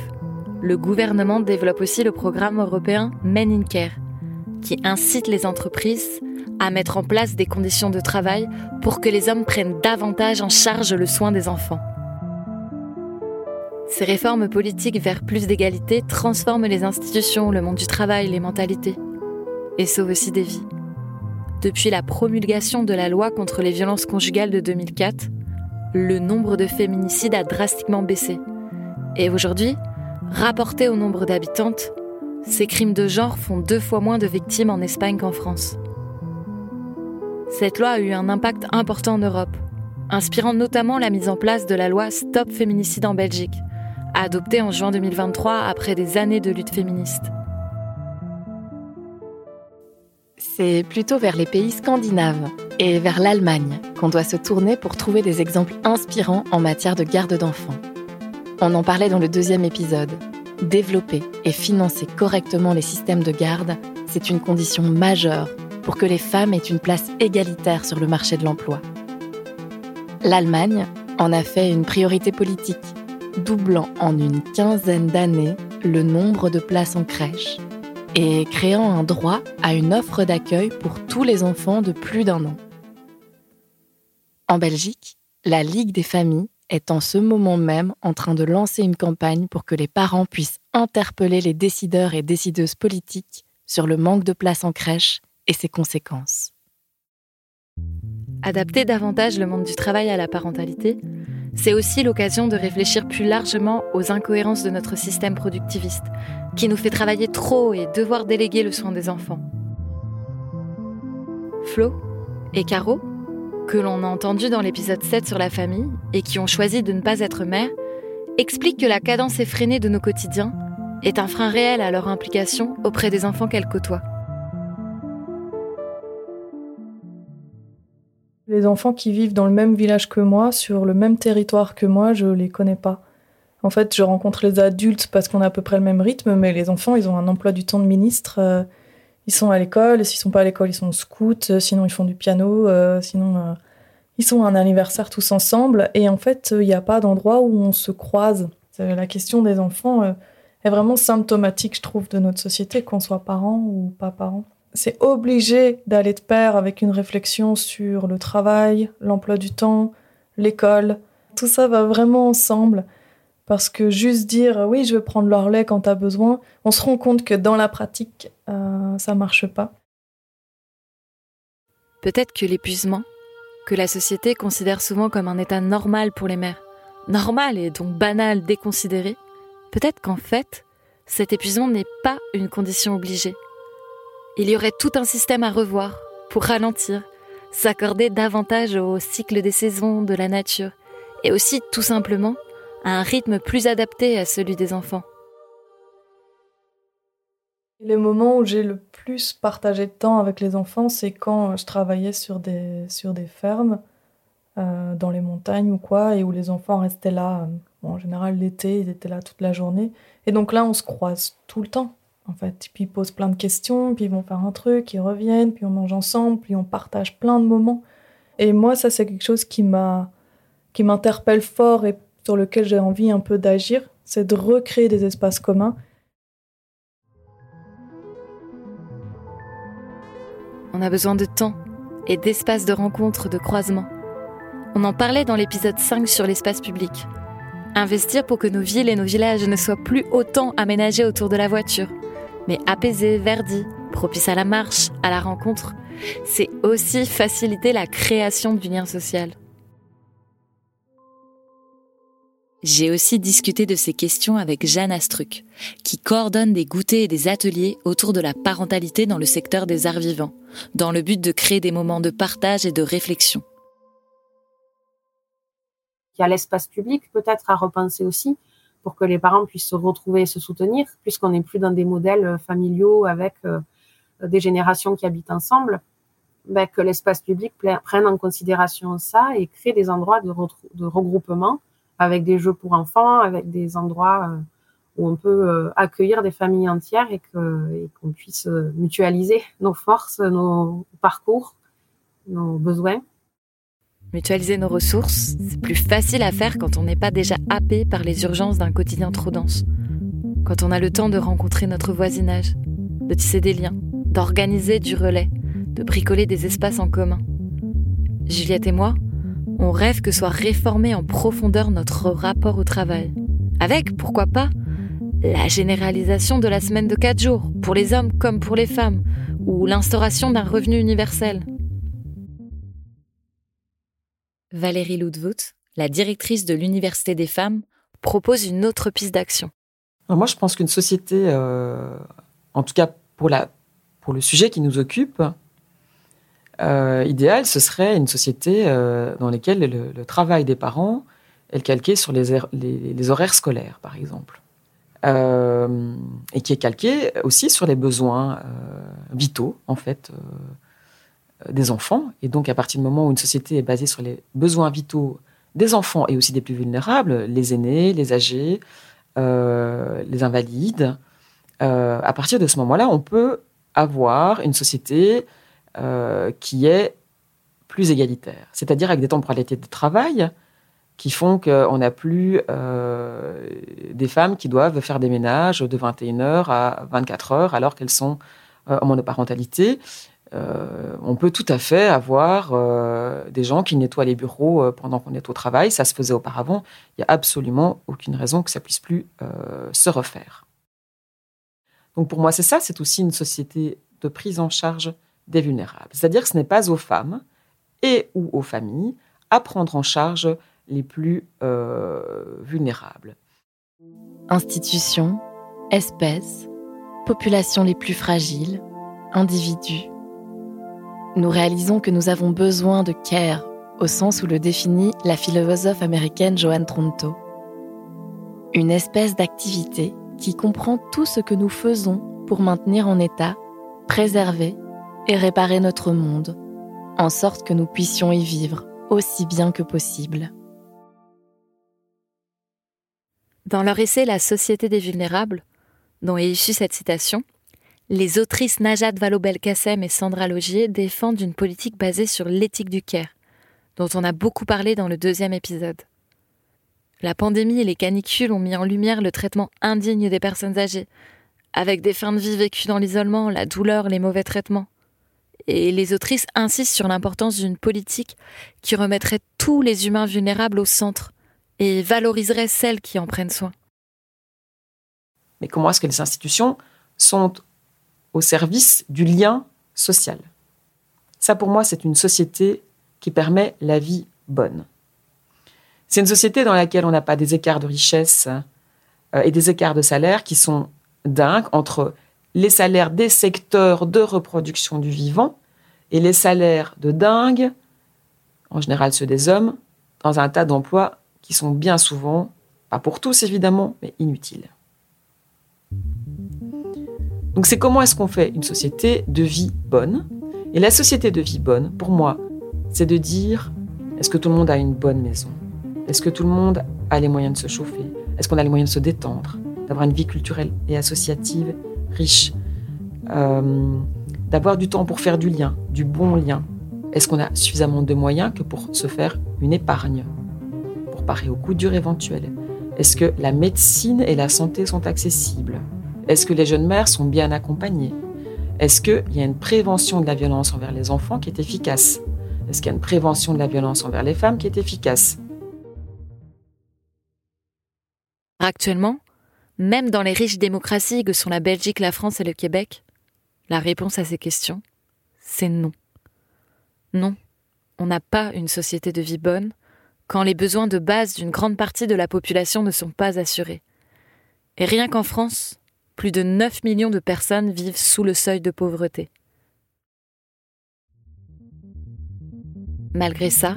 le gouvernement développe aussi le programme européen Men in Care, qui incite les entreprises à mettre en place des conditions de travail pour que les hommes prennent davantage en charge le soin des enfants. Ces réformes politiques vers plus d'égalité transforment les institutions, le monde du travail, les mentalités, et sauvent aussi des vies. Depuis la promulgation de la loi contre les violences conjugales de 2004, le nombre de féminicides a drastiquement baissé. Et aujourd'hui, rapporté au nombre d'habitantes, ces crimes de genre font deux fois moins de victimes en Espagne qu'en France. Cette loi a eu un impact important en Europe, inspirant notamment la mise en place de la loi Stop Féminicide en Belgique, adoptée en juin 2023 après des années de lutte féministe. C'est plutôt vers les pays scandinaves et vers l'Allemagne qu'on doit se tourner pour trouver des exemples inspirants en matière de garde d'enfants. On en parlait dans le deuxième épisode. Développer et financer correctement les systèmes de garde, c'est une condition majeure pour que les femmes aient une place égalitaire sur le marché de l'emploi. L'Allemagne en a fait une priorité politique doublant en une quinzaine d'années le nombre de places en crèche et créant un droit à une offre d'accueil pour tous les enfants de plus d'un an. En Belgique, la Ligue des familles est en ce moment même en train de lancer une campagne pour que les parents puissent interpeller les décideurs et décideuses politiques sur le manque de places en crèche et ses conséquences. Adapter davantage le monde du travail à la parentalité, c'est aussi l'occasion de réfléchir plus largement aux incohérences de notre système productiviste, qui nous fait travailler trop et devoir déléguer le soin des enfants. Flo et Caro, que l'on a entendu dans l'épisode 7 sur la famille et qui ont choisi de ne pas être mères, expliquent que la cadence effrénée de nos quotidiens est un frein réel à leur implication auprès des enfants qu'elles côtoient. Les enfants qui vivent dans le même village que moi, sur le même territoire que moi, je les connais pas. En fait, je rencontre les adultes parce qu'on a à peu près le même rythme, mais les enfants, ils ont un emploi du temps de ministre. Euh, ils sont à l'école, s'ils sont pas à l'école, ils sont scouts, euh, sinon ils font du piano, euh, sinon ils sont à un anniversaire tous ensemble. Et en fait, il n'y a pas d'endroit où on se croise. La question des enfants est vraiment symptomatique, je trouve, de notre société, qu'on soit parents ou pas parents c'est obligé d'aller de pair avec une réflexion sur le travail, l'emploi du temps, l'école. Tout ça va vraiment ensemble. Parce que juste dire oui, je vais prendre leur lait quand tu besoin, on se rend compte que dans la pratique, euh, ça marche pas. Peut-être que l'épuisement, que la société considère souvent comme un état normal pour les mères, normal et donc banal, déconsidéré, peut-être qu'en fait, cet épuisement n'est pas une condition obligée, il y aurait tout un système à revoir pour ralentir, s'accorder davantage au cycle des saisons de la nature et aussi tout simplement à un rythme plus adapté à celui des enfants. Les moments où j'ai le plus partagé de temps avec les enfants, c'est quand je travaillais sur des, sur des fermes euh, dans les montagnes ou quoi, et où les enfants restaient là. en général, l'été, ils étaient là toute la journée. Et donc là, on se croise tout le temps, en fait. Puis ils posent plein de questions, puis ils vont faire un truc, ils reviennent, puis on mange ensemble, puis on partage plein de moments. Et moi, ça, c'est quelque chose qui m'a, qui m'interpelle fort et sur lequel j'ai envie un peu d'agir, c'est de recréer des espaces communs. On a besoin de temps et d'espaces de rencontre, de croisement. On en parlait dans l'épisode 5 sur l'espace public. Investir pour que nos villes et nos villages ne soient plus autant aménagés autour de la voiture, mais apaisés, verdis, propices à la marche, à la rencontre, c'est aussi faciliter la création du lien social. J'ai aussi discuté de ces questions avec Jeanne Astruc, qui coordonne des goûters et des ateliers autour de la parentalité dans le secteur des arts vivants, dans le but de créer des moments de partage et de réflexion. Il y a l'espace public peut-être à repenser aussi pour que les parents puissent se retrouver et se soutenir, puisqu'on n'est plus dans des modèles familiaux avec euh, des générations qui habitent ensemble, ben, que l'espace public prenne en considération ça et crée des endroits de regroupement avec des jeux pour enfants, avec des endroits euh, où on peut euh, accueillir des familles entières et qu'on puisse euh, mutualiser nos forces, nos parcours, nos besoins. Mutualiser nos ressources, c'est plus facile à faire quand on n'est pas déjà happé par les urgences d'un quotidien trop dense. Quand on a le temps de rencontrer notre voisinage, de tisser des liens, d'organiser du relais, de bricoler des espaces en commun. Juliette et moi, on rêve que soit réformé en profondeur notre rapport au travail. Avec, pourquoi pas, la généralisation de la semaine de 4 jours, pour les hommes comme pour les femmes, ou l'instauration d'un revenu universel. Valérie Ludwood, la directrice de l'Université des femmes, propose une autre piste d'action. Moi, je pense qu'une société, euh, en tout cas pour, la, pour le sujet qui nous occupe, euh, idéal, ce serait une société euh, dans laquelle le, travail des parents est calqué sur les, horaires scolaires, par exemple. Euh, et qui est calqué aussi sur les besoins vitaux, en fait, des enfants. Et donc, à partir du moment où une société est basée sur les besoins vitaux des enfants et aussi des plus vulnérables, les aînés, les âgés, les invalides, à partir de ce moment-là, on peut avoir une société qui est plus égalitaire, c'est-à-dire avec des temporalités de travail qui font qu'on n'a plus euh, des femmes qui doivent faire des ménages de 21h à 24h alors qu'elles sont euh, en monoparentalité. on peut tout à fait avoir des gens qui nettoient les bureaux pendant qu'on est au travail. Ça se faisait auparavant. Il n'y a absolument aucune raison que ça puisse plus se refaire. Donc pour moi, c'est ça. C'est aussi une société de prise en charge des vulnérables. C'est-à-dire que ce n'est pas aux femmes et ou aux familles à prendre en charge les plus euh, vulnérables. Institutions, espèces, populations les plus fragiles, individus. Nous réalisons que nous avons besoin de care au sens où le définit la philosophe américaine Joanne Tronto. Une espèce d'activité qui comprend tout ce que nous faisons pour maintenir en état, préserver et réparer notre monde, en sorte que nous puissions y vivre aussi bien que possible. Dans leur essai La société des vulnérables, dont est issue cette citation, les autrices Najat Vallaud-Belkacem et Sandra Logier défendent une politique basée sur l'éthique du care, dont on a beaucoup parlé dans le deuxième épisode. La pandémie et les canicules ont mis en lumière le traitement indigne des personnes âgées, avec des fins de vie vécues dans l'isolement, la douleur, les mauvais traitements. Et les autrices insistent sur l'importance d'une politique qui remettrait tous les humains vulnérables au centre et valoriserait celles qui en prennent soin. Mais comment est-ce que les institutions sont au service du lien social? Ça, pour moi, c'est une société qui permet la vie bonne. C'est une société dans laquelle on n'a pas des écarts de richesse euh, et des écarts de salaire qui sont dingues entre les salaires des secteurs de reproduction du vivant et les salaires de dingue, en général ceux des hommes, dans un tas d'emplois qui sont bien souvent, pas pour tous évidemment, mais inutiles. Donc c'est comment est-ce qu'on fait une société de vie bonne? Et la société de vie bonne, pour moi, c'est de dire Est-ce que tout le monde a une bonne maison? Est-ce que tout le monde a les moyens de se chauffer? Est-ce qu'on a les moyens de se détendre? D'avoir une vie culturelle et associative riche euh, D'avoir du temps pour faire du lien, du bon lien. Est-ce qu'on a suffisamment de moyens que pour se faire une épargne Pour parer au coup dur éventuel? Est-ce que la médecine et la santé sont accessibles? Est-ce que les jeunes mères sont bien accompagnées? Est-ce qu'il y a une prévention de la violence envers les enfants qui est efficace? Est-ce qu'il y a une prévention de la violence envers les femmes qui est efficace? Actuellement, même dans les riches démocraties que sont la Belgique, la France et le Québec, la réponse à ces questions, c'est non. Non, on n'a pas une société de vie bonne quand les besoins de base d'une grande partie de la population ne sont pas assurés. Et rien qu'en France, plus de 9 millions de personnes vivent sous le seuil de pauvreté. Malgré ça,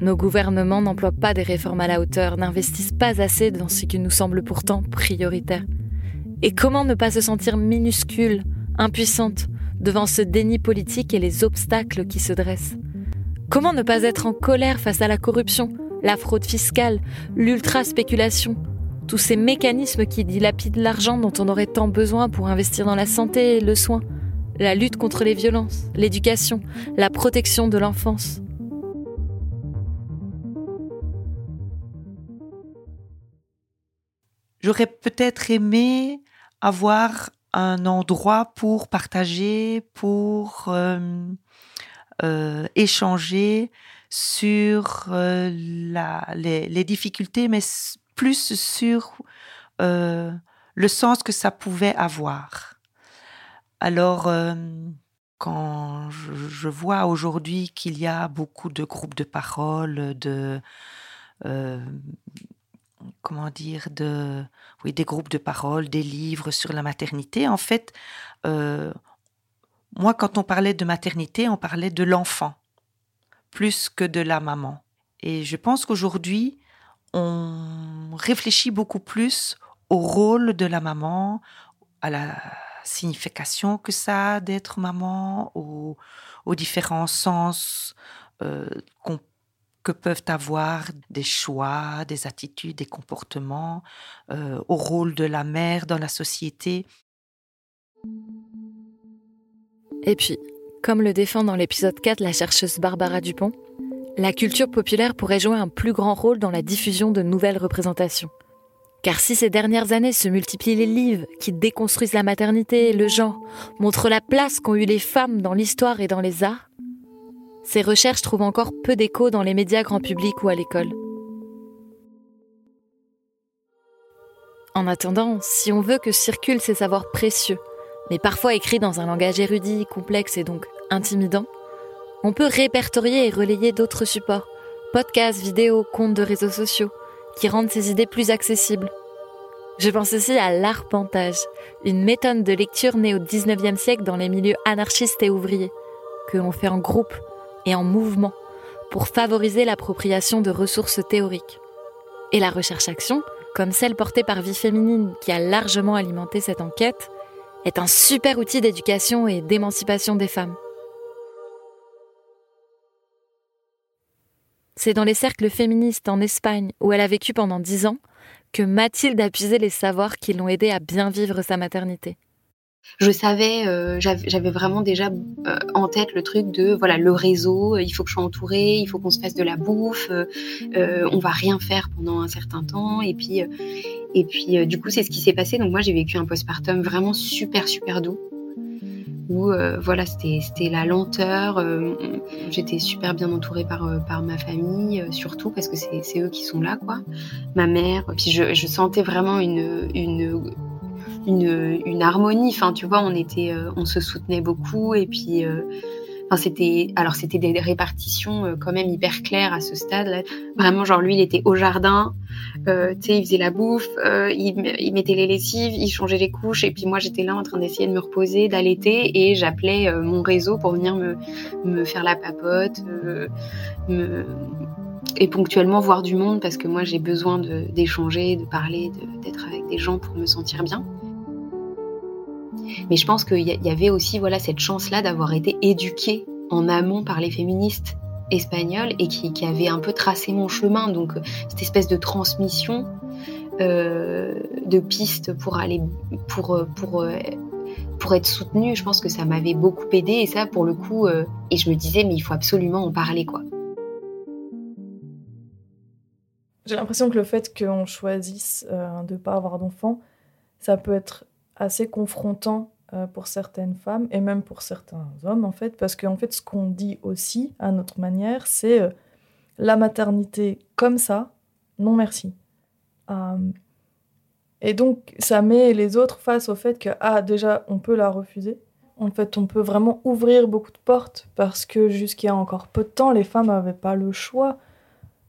nos gouvernements n'emploient pas des réformes à la hauteur, n'investissent pas assez dans ce qui nous semble pourtant prioritaire. Et comment ne pas se sentir minuscule, impuissante, devant ce déni politique et les obstacles qui se dressent? Comment ne pas être en colère face à la corruption, la fraude fiscale, l'ultra-spéculation, tous ces mécanismes qui dilapident l'argent dont on aurait tant besoin pour investir dans la santé et le soin, la lutte contre les violences, l'éducation, la protection de l'enfance? J'aurais peut-être aimé avoir un endroit pour partager, pour euh, euh, échanger sur euh, les, difficultés, mais plus sur le sens que ça pouvait avoir. Alors, quand je, vois aujourd'hui qu'il y a beaucoup de groupes de parole, de comment dire, de, oui, des groupes de parole, des livres sur la maternité. En fait, euh, moi, quand on parlait de maternité, on parlait de l'enfant, plus que de la maman. Et je pense qu'aujourd'hui, on réfléchit beaucoup plus au rôle de la maman, à la signification que ça a d'être maman, aux, différents sens euh, qu'on que peuvent avoir des choix, des attitudes, des comportements, euh, au rôle de la mère dans la société. Et puis, comme le défend dans l'épisode 4 la chercheuse Barbara Dupont, la culture populaire pourrait jouer un plus grand rôle dans la diffusion de nouvelles représentations. Car si ces dernières années se multiplient les livres qui déconstruisent la maternité le genre, montrent la place qu'ont eu les femmes dans l'histoire et dans les arts, ces recherches trouvent encore peu d'écho dans les médias grand public ou à l'école. En attendant, si on veut que circulent ces savoirs précieux, mais parfois écrits dans un langage érudit, complexe et donc intimidant, on peut répertorier et relayer d'autres supports, podcasts, vidéos, comptes de réseaux sociaux, qui rendent ces idées plus accessibles. Je pense aussi à l'arpentage, une méthode de lecture née au XIXe siècle dans les milieux anarchistes et ouvriers, que l'on fait en groupe et en mouvement pour favoriser l'appropriation de ressources théoriques. Et la recherche-action, comme celle portée par Vie Féminine qui a largement alimenté cette enquête, est un super outil d'éducation et d'émancipation des femmes. C'est dans les cercles féministes en Espagne, où elle a vécu pendant dix ans, que Mathilde a puisé les savoirs qui l'ont aidée à bien vivre sa maternité je savais, euh, j'avais vraiment déjà euh, en tête le truc de voilà le réseau, euh, il faut que je sois entourée, il faut qu'on se fasse de la bouffe, on va rien faire pendant un certain temps et puis et puis du coup c'est ce qui s'est passé. Donc moi j'ai vécu un postpartum vraiment super super doux où voilà c'était c'était la lenteur. J'étais super bien entourée par par ma famille surtout parce que c'est eux qui sont là quoi, ma mère. Puis je, je sentais vraiment une une une, une harmonie. Enfin, tu vois, on était, euh, on se soutenait beaucoup et puis. Euh, enfin, c'était, alors c'était des répartitions euh, quand même hyper claires à ce stade. Vraiment, genre lui, il était au jardin, euh, tu sais, il faisait la bouffe, il, il, mettait les lessives, il changeait les couches, et puis moi, j'étais là en train d'essayer de me reposer, d'allaiter, et j'appelais mon réseau pour venir me, me faire la papote, me, et ponctuellement voir du monde parce que moi, j'ai besoin d'échanger, de parler, d'être avec des gens pour me sentir bien. Mais je pense qu'il y, avait aussi voilà cette chance-là d'avoir été éduquée en amont par les féministes espagnole et qui, qui, avait un peu tracé mon chemin. Donc cette espèce de transmission euh, de pistes pour aller pour pour pour être soutenue, je pense que ça m'avait beaucoup aidé et ça pour le coup et je me disais mais il faut absolument en parler quoi. J'ai l'impression que le fait qu'on choisisse de ne pas avoir d'enfant, ça peut être assez confrontant euh, pour certaines femmes et même pour certains hommes en fait parce qu'en fait ce qu'on dit aussi à notre manière c'est euh, la maternité comme ça non merci. Euh, et donc ça met les autres face au fait que ah déjà on peut la refuser. En fait on peut vraiment ouvrir beaucoup de portes parce que jusqu'à encore peu de temps les femmes n'avaient pas le choix.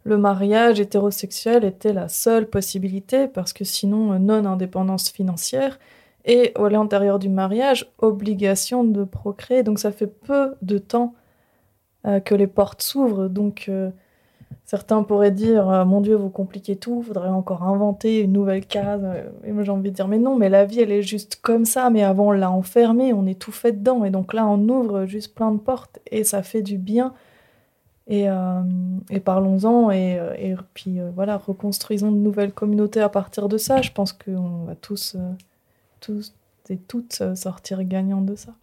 Le mariage hétérosexuel était la seule possibilité parce que sinon non indépendance financière et à l'intérieur du mariage, obligation de procréer. Donc ça fait peu de temps euh, que les portes s'ouvrent. Donc euh, certains pourraient dire euh, Mon Dieu, vous compliquez tout, faudrait encore inventer une nouvelle case. Et moi j'ai envie de dire Mais non, mais la vie elle est juste comme ça. Mais avant on l'a enfermée, on est tout fait dedans. Et donc là on ouvre juste plein de portes et ça fait du bien. Et, et parlons-en et, et, puis voilà, reconstruisons de nouvelles communautés à partir de ça. Je pense qu'on va tous tous et toutes euh, sortir gagnants de ça.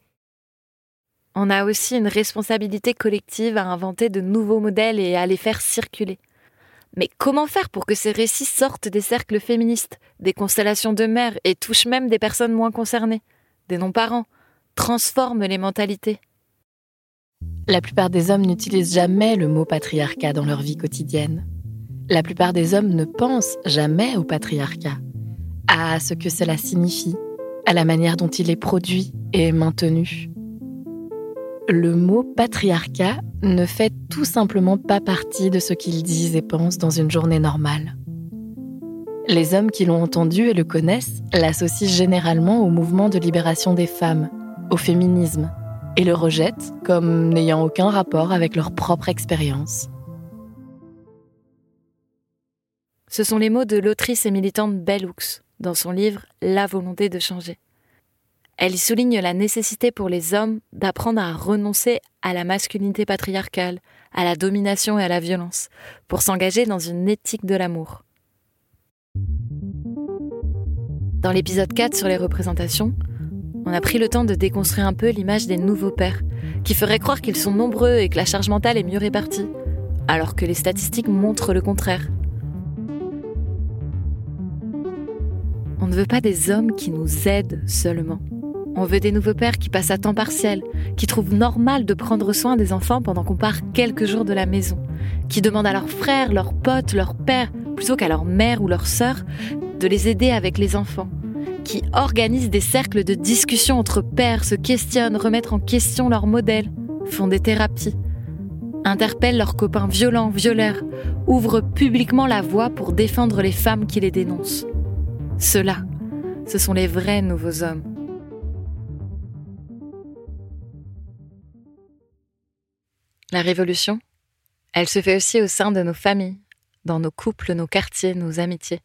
On a aussi une responsabilité collective à inventer de nouveaux modèles et à les faire circuler. Mais comment faire pour que ces récits sortent des cercles féministes, des constellations de mères et touchent même des personnes moins concernées, des non-parents, transforment les mentalités? La plupart des hommes n'utilisent jamais le mot patriarcat dans leur vie quotidienne. La plupart des hommes ne pensent jamais au patriarcat, à ce que cela signifie, à la manière dont il est produit et maintenu. Le mot patriarcat ne fait tout simplement pas partie de ce qu'ils disent et pensent dans une journée normale. Les hommes qui l'ont entendu et le connaissent l'associent généralement au mouvement de libération des femmes, au féminisme, et le rejettent comme n'ayant aucun rapport avec leur propre expérience. Ce sont les mots de l'autrice et militante Bell Hooks dans son livre La volonté de changer. Elle y souligne la nécessité pour les hommes d'apprendre à renoncer à la masculinité patriarcale, à la domination et à la violence, pour s'engager dans une éthique de l'amour. Dans l'épisode 4 sur les représentations, on a pris le temps de déconstruire un peu l'image des nouveaux pères, qui feraient croire qu'ils sont nombreux et que la charge mentale est mieux répartie, alors que les statistiques montrent le contraire. On ne veut pas des hommes qui nous aident seulement. On veut des nouveaux pères qui passent à temps partiel, qui trouvent normal de prendre soin des enfants pendant qu'on part quelques jours de la maison, qui demandent à leurs frères, leurs potes, leurs pères, plutôt qu'à leur mère ou leur sœur, de les aider avec les enfants, qui organisent des cercles de discussion entre pères, se questionnent, remettent en question leurs modèles, font des thérapies, interpellent leurs copains violents, violeurs, ouvrent publiquement la voie pour défendre les femmes qui les dénoncent. Ceux-là, ce sont les vrais nouveaux hommes. La révolution, elle se fait aussi au sein de nos familles, dans nos couples, nos quartiers, nos amitiés.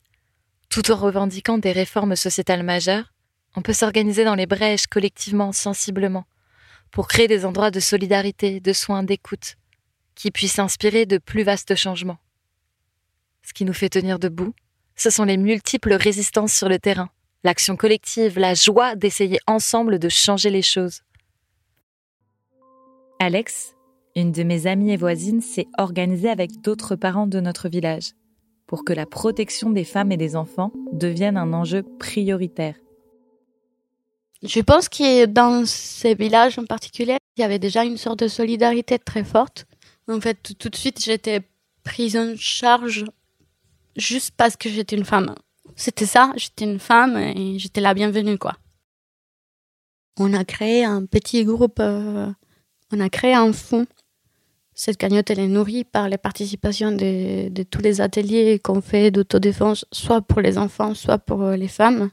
Tout en revendiquant des réformes sociétales majeures, on peut s'organiser dans les brèches collectivement, sensiblement, pour créer des endroits de solidarité, de soins, d'écoute, qui puissent inspirer de plus vastes changements. Ce qui nous fait tenir debout, ce sont les multiples résistances sur le terrain, l'action collective, la joie d'essayer ensemble de changer les choses. Alex, une de mes amies et voisines, s'est organisée avec d'autres parents de notre village pour que la protection des femmes et des enfants devienne un enjeu prioritaire. Je pense que dans ces villages en particulier, il y avait déjà une sorte de solidarité très forte. En fait, tout de suite, j'étais prise en charge juste parce que j'étais une femme. C'était ça, j'étais une femme et j'étais la bienvenue, quoi. On a créé un petit groupe, euh, on a créé un fonds. Cette cagnotte, elle est nourrie par les participations de, de tous les ateliers qu'on fait d'autodéfense, soit pour les enfants, soit pour les femmes.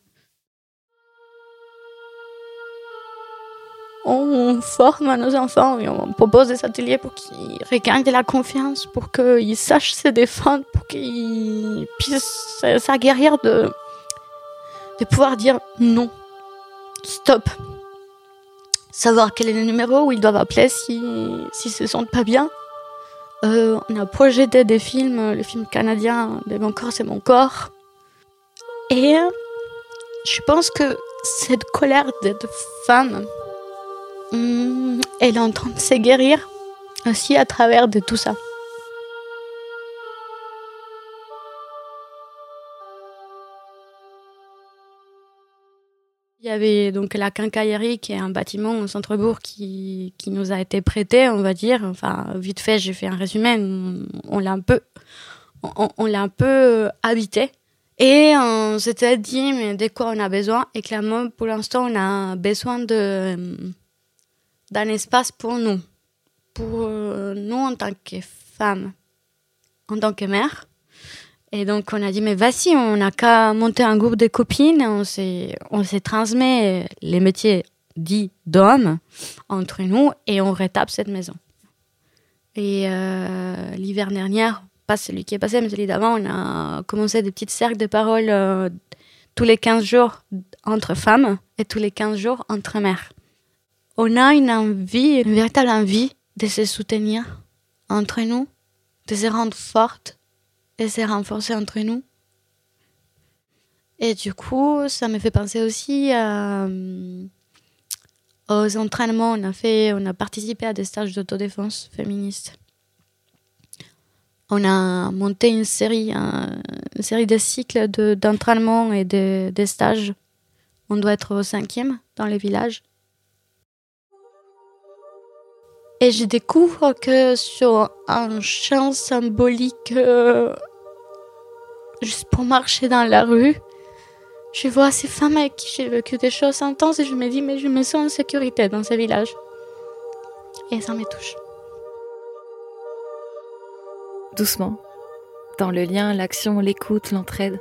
On forme nos enfants et on propose des ateliers pour qu'ils regagnent de la confiance, pour qu'ils sachent se défendre, pour qu'ils puissent s'aguerrir de, de pouvoir dire non, stop. Savoir quel est le numéro où ils doivent appeler si, s'ils se sentent pas bien. Euh, on a projeté des films, le film canadien de Mon corps, c'est mon corps. Et je pense que cette colère de femme, hum, elle est en train de se guérir aussi à travers de tout ça. Il y avait donc la quincaillerie, qui est un bâtiment au centre-bourg qui, qui nous a été prêté, on va dire. Enfin, vite fait, j'ai fait un résumé. On, l'a un peu, on, l'a un peu habité. Et on s'était dit, mais de quoi on a besoin? Et clairement, pour l'instant, on a besoin de, d'un espace pour nous. Pour nous en tant que femmes, en tant que mère. Et donc, on a dit, mais vas-y, on n'a qu'à monter un groupe de copines, on s'est, on transmis les métiers dits d'hommes entre nous et on retape cette maison. Et euh, l'hiver dernier, pas celui qui est passé, mais celui d'avant, on a commencé des petites cercles de parole euh, tous les 15 jours entre femmes et tous les 15 jours entre mères. On a une envie, une véritable envie de se soutenir entre nous, de se rendre fortes et s'est renforcé entre nous. Et du coup, ça me fait penser aussi euh, aux entraînements. On a, fait, on a participé à des stages d'autodéfense féministe. On a monté une série, une série de cycles d'entraînement et de, de stages. On doit être au cinquième dans les villages. Et je découvre que sur un champ symbolique, euh, juste pour marcher dans la rue, je vois ces femmes avec qui j'ai vécu des choses intenses et je me dis, mais je me sens en sécurité dans ce village. Et ça me touche. Doucement, dans le lien, l'action, l'écoute, l'entraide,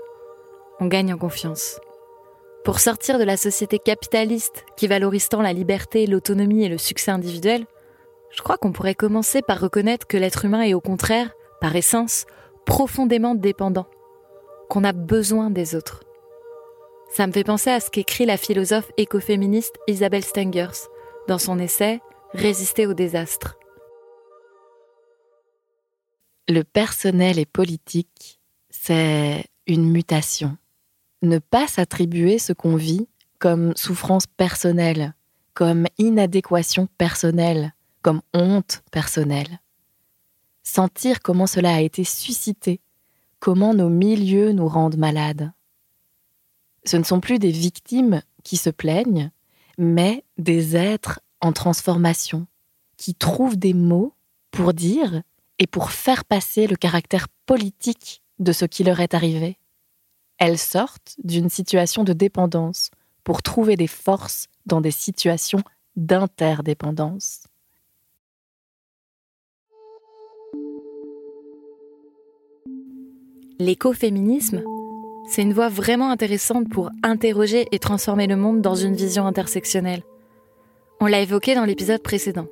on gagne en confiance. Pour sortir de la société capitaliste qui valorise tant la liberté, l'autonomie et le succès individuel, je crois qu'on pourrait commencer par reconnaître que l'être humain est au contraire, par essence, profondément dépendant, qu'on a besoin des autres. Ça me fait penser à ce qu'écrit la philosophe écoféministe Isabelle Stengers dans son essai Résister au désastre. Le personnel et politique, c'est une mutation. Ne pas s'attribuer ce qu'on vit comme souffrance personnelle, comme inadéquation personnelle, comme honte personnelle. Sentir comment cela a été suscité, comment nos milieux nous rendent malades. Ce ne sont plus des victimes qui se plaignent, mais des êtres en transformation, qui trouvent des mots pour dire et pour faire passer le caractère politique de ce qui leur est arrivé. Elles sortent d'une situation de dépendance pour trouver des forces dans des situations d'interdépendance. L'écoféminisme, c'est une voie vraiment intéressante pour interroger et transformer le monde dans une vision intersectionnelle. On l'a évoqué dans l'épisode précédent.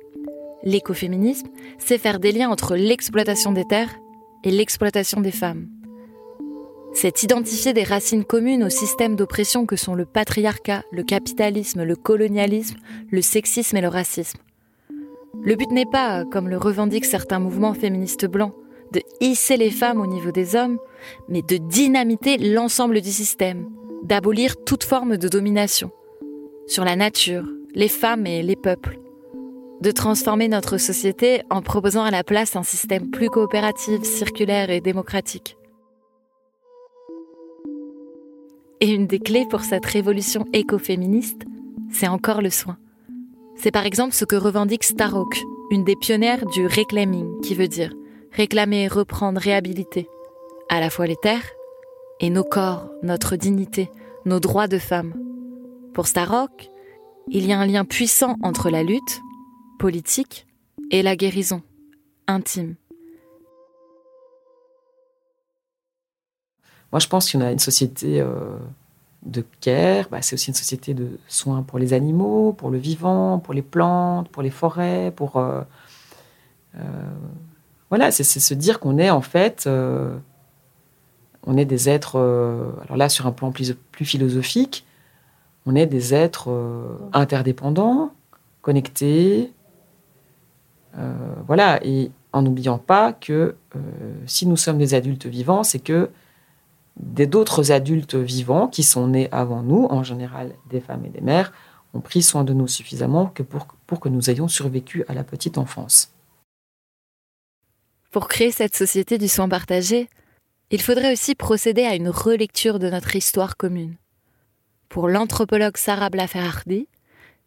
L'écoféminisme, c'est faire des liens entre l'exploitation des terres et l'exploitation des femmes. C'est identifier des racines communes aux systèmes d'oppression que sont le patriarcat, le capitalisme, le colonialisme, le sexisme et le racisme. Le but n'est pas, comme le revendiquent certains mouvements féministes blancs, de hisser les femmes au niveau des hommes, mais de dynamiter l'ensemble du système, d'abolir toute forme de domination sur la nature, les femmes et les peuples, de transformer notre société en proposant à la place un système plus coopératif, circulaire et démocratique. Et une des clés pour cette révolution écoféministe, c'est encore le soin. C'est par exemple ce que revendique Starhawk, une des pionnières du reclaiming, qui veut dire réclamer, reprendre, réhabiliter à la fois les terres et nos corps, notre dignité, nos droits de femmes. Pour Starrock, il y a un lien puissant entre la lutte politique et la guérison intime. Moi, je pense qu'on a une société euh, de care, bah, c'est aussi une société de soins pour les animaux, pour le vivant, pour les plantes, pour les forêts, pour euh, euh, voilà, c'est se dire qu'on est en fait, euh, on est des êtres, euh, alors là sur un plan plus, philosophique, on est des êtres euh, interdépendants, connectés, voilà, et en n'oubliant pas que si nous sommes des adultes vivants, c'est que d'autres adultes vivants qui sont nés avant nous, en général des femmes et des mères, ont pris soin de nous suffisamment pour que nous ayons survécu à la petite enfance. Pour créer cette société du soin partagé, il faudrait aussi procéder à une relecture de notre histoire commune. Pour l'anthropologue Sarah Blafer-Hardy,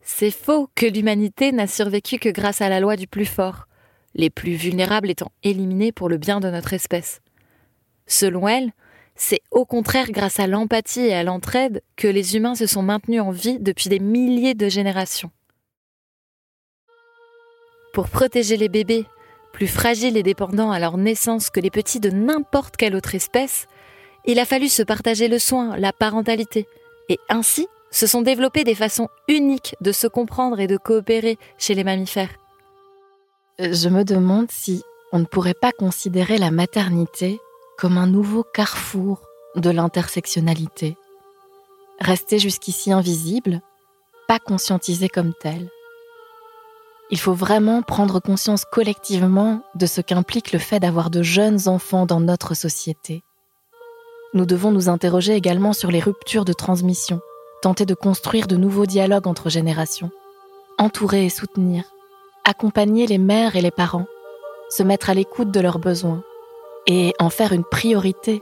c'est faux que l'humanité n'a survécu que grâce à la loi du plus fort, les plus vulnérables étant éliminés pour le bien de notre espèce. Selon elle, c'est au contraire grâce à l'empathie et à l'entraide que les humains se sont maintenus en vie depuis des milliers de générations. Pour protéger les bébés, plus fragiles et dépendants à leur naissance que les petits de n'importe quelle autre espèce, il a fallu se partager le soin, la parentalité, et ainsi se sont développées des façons uniques de se comprendre et de coopérer chez les mammifères. Je me demande si on ne pourrait pas considérer la maternité comme un nouveau carrefour de l'intersectionnalité. Restée jusqu'ici invisible, pas conscientisée comme telle. Il faut vraiment prendre conscience collectivement de ce qu'implique le fait d'avoir de jeunes enfants dans notre société. Nous devons nous interroger également sur les ruptures de transmission, tenter de construire de nouveaux dialogues entre générations, entourer et soutenir, accompagner les mères et les parents, se mettre à l'écoute de leurs besoins et en faire une priorité,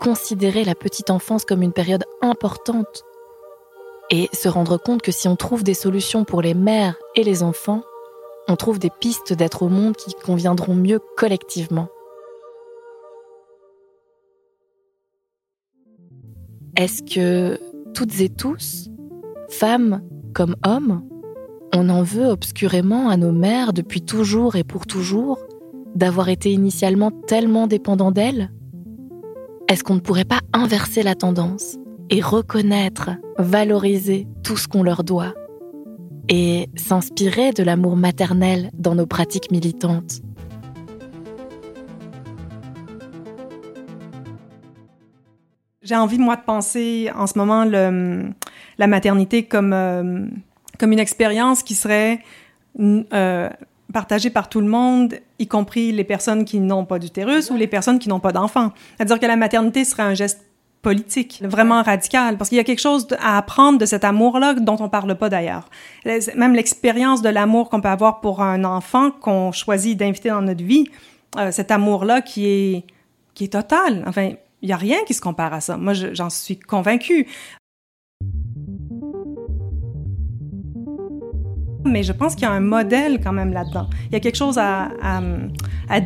considérer la petite enfance comme une période importante et se rendre compte que si on trouve des solutions pour les mères et les enfants, on trouve des pistes d'être au monde qui conviendront mieux collectivement. Est-ce que toutes et tous, femmes comme hommes, on en veut obscurément à nos mères depuis toujours et pour toujours d'avoir été initialement tellement dépendants d'elles? Est-ce qu'on ne pourrait pas inverser la tendance? Et reconnaître, valoriser tout ce qu'on leur doit et s'inspirer de l'amour maternel dans nos pratiques militantes J'ai envie, moi, de penser en ce moment la maternité comme, euh, comme une expérience qui serait euh, partagée par tout le monde, y compris les personnes qui n'ont pas d'utérus ou les personnes qui n'ont pas d'enfants. C'est-à-dire que la maternité serait un geste politique, vraiment radical, parce qu'il y a quelque chose à apprendre de cet amour-là dont on parle pas d'ailleurs. Même l'expérience de l'amour qu'on peut avoir pour un enfant qu'on choisit d'inviter dans notre vie, euh, cet amour-là qui est qui est total. Enfin, il y a rien qui se compare à ça. Moi, j'en suis convaincue. Mais je pense qu'il y a un modèle quand même là-dedans. Il y a quelque chose à,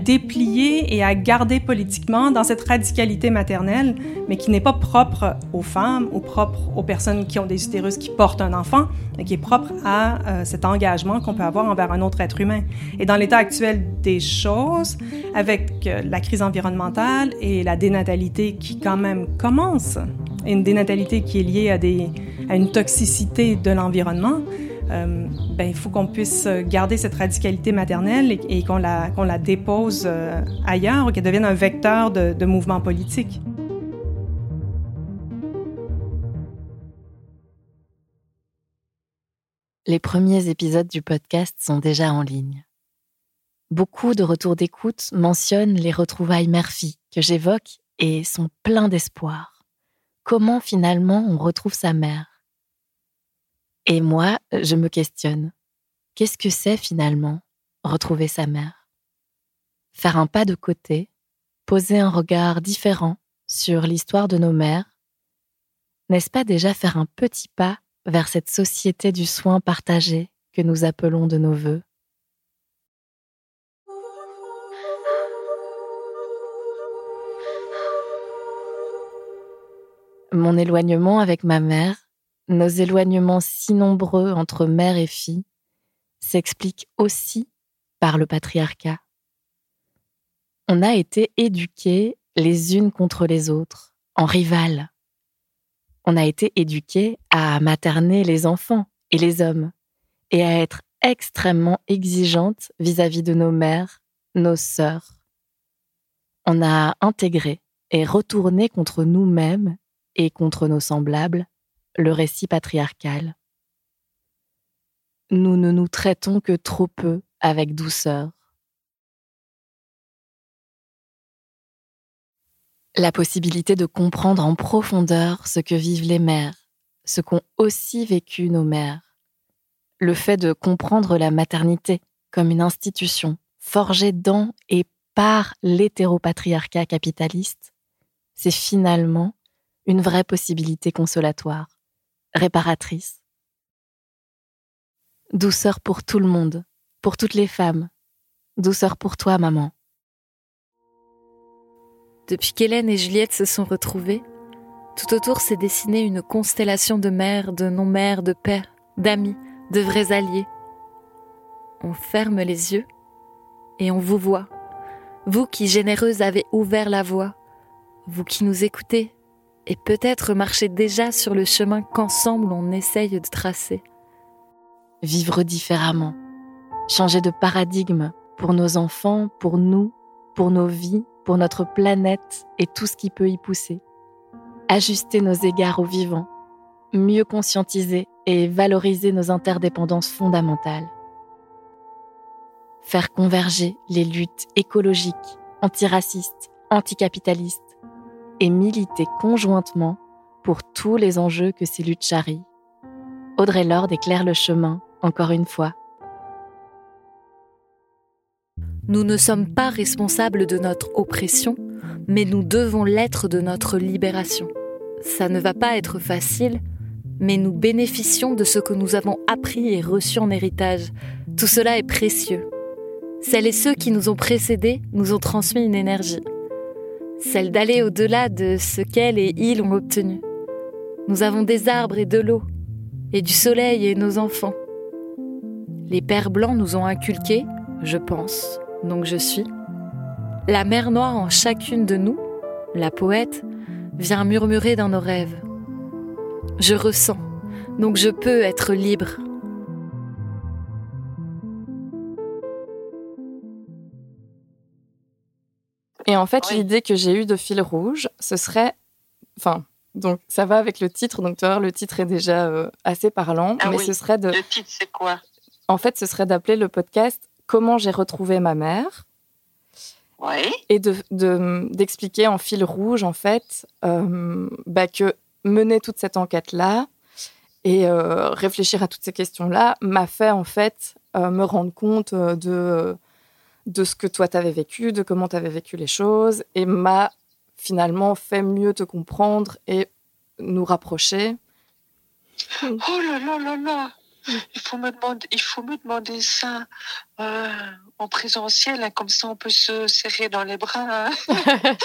déplier et à garder politiquement dans cette radicalité maternelle, mais qui n'est pas propre aux femmes ou propre aux personnes qui ont des utérus qui portent un enfant, mais qui est propre à euh, cet engagement qu'on peut avoir envers un autre être humain. Et dans l'état actuel des choses, avec euh, la crise environnementale et la dénatalité qui quand même commence, une dénatalité qui est liée à une toxicité de l'environnement, euh, ben, il faut qu'on puisse garder cette radicalité maternelle et, qu'on la, qu'on la dépose euh, ailleurs, qu'elle devienne un vecteur de, de mouvement politique. Les premiers épisodes du podcast sont déjà en ligne. Beaucoup de retours d'écoute mentionnent les retrouvailles mère-fille que j'évoque et sont pleins d'espoir. Comment finalement on retrouve sa mère? Et moi, je me questionne. Qu'est-ce que c'est finalement retrouver sa mère? Faire un pas de côté, poser un regard différent sur l'histoire de nos mères, n'est-ce pas déjà faire un petit pas vers cette société du soin partagé que nous appelons de nos voeux? Mon éloignement avec ma mère nos éloignements si nombreux entre mère et fille s'expliquent aussi par le patriarcat. On a été éduqués les unes contre les autres, en rivales. On a été éduqués à materner les enfants et les hommes, et à être extrêmement exigeantes vis-à-vis de nos mères, nos sœurs. On a intégré et retourné contre nous-mêmes et contre nos semblables le récit patriarcal. Nous ne nous traitons que trop peu avec douceur. La possibilité de comprendre en profondeur ce que vivent les mères, ce qu'ont aussi vécu nos mères. Le fait de comprendre la maternité comme une institution forgée dans et par l'hétéropatriarcat capitaliste, c'est finalement une vraie possibilité consolatoire réparatrice. Douceur pour tout le monde, pour toutes les femmes. Douceur pour toi, maman. Depuis qu'Hélène et Juliette se sont retrouvées, tout autour s'est dessinée une constellation de mères, de non-mères, de pères, d'amis, de vrais alliés. On ferme les yeux et on vous voit. Vous qui, généreuse, avez ouvert la voie. Vous qui nous écoutez et peut-être marchez déjà sur le chemin qu'ensemble on essaye de tracer. Vivre différemment. Changer de paradigme pour nos enfants, pour nous, pour nos vies, pour notre planète et tout ce qui peut y pousser. Ajuster nos égards au vivant, mieux conscientiser et valoriser nos interdépendances fondamentales. Faire converger les luttes écologiques, antiracistes, anticapitalistes et militer conjointement pour tous les enjeux que ces luttes charrient. Audrey Lorde éclaire le chemin, encore une fois, Nous ne sommes pas responsables de notre oppression, mais nous devons l'être de notre libération. Ça ne va pas être facile, mais nous bénéficions de ce que nous avons appris et reçu en héritage. Tout cela est précieux. Celles et ceux qui nous ont précédés nous ont transmis une énergie, celle d'aller au-delà de ce qu'elles et ils ont obtenu. Nous avons des arbres et de l'eau, et du soleil et nos enfants. Les pères blancs nous ont inculqué, je pense, donc je suis. La mer noire en chacune de nous, la poète, vient murmurer dans nos rêves. Je ressens, donc je peux être libre. Et en fait, l'idée que j'ai eue de fil rouge, ce serait, enfin, donc ça va avec le titre, donc tu vois, le titre est déjà euh, assez parlant, Ah mais oui. ce serait de, Le titre, c'est quoi? En fait, ce serait d'appeler le podcast Comment j'ai retrouvé ma mère. Oui. Et de, de- d'expliquer en fil rouge, en fait, euh, bah, que mener toute cette enquête-là et euh, réfléchir à toutes ces questions-là m'a fait, en fait, me rendre compte de, de ce que toi, tu avais vécu, de comment tu avais vécu les choses, et m'a finalement fait mieux te comprendre et nous rapprocher. Oh là là là là il faut me demander, il faut me demander ça euh, en présentiel, hein, comme ça on peut se serrer dans les bras. hein.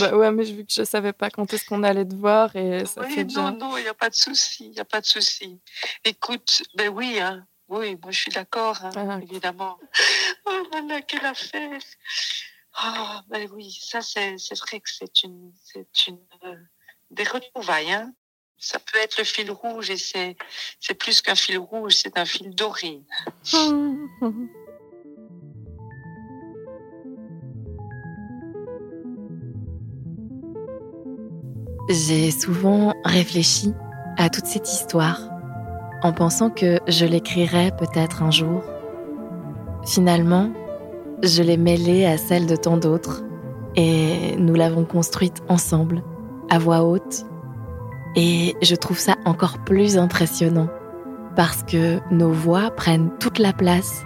bah ouais, mais vu que je savais pas quand est-ce qu'on allait te voir et ça Oui, fait non, non, il n'y a pas de souci, il n'y a pas de souci. Écoute, ben oui, hein, oui, moi je suis d'accord, hein, Ah, évidemment. Oh là là, quelle affaire Ah, ben oui, ça c'est c'est vrai que c'est une, c'est une, euh, des retrouvailles, hein. Ça peut être le fil rouge et c'est, c'est plus qu'un fil rouge, c'est un fil doré. J'ai souvent réfléchi à toute cette histoire en pensant que je l'écrirais peut-être un jour. Finalement, je l'ai mêlée à celle de tant d'autres et nous l'avons construite ensemble, à voix haute. Et je trouve ça encore plus impressionnant parce que nos voix prennent toute la place.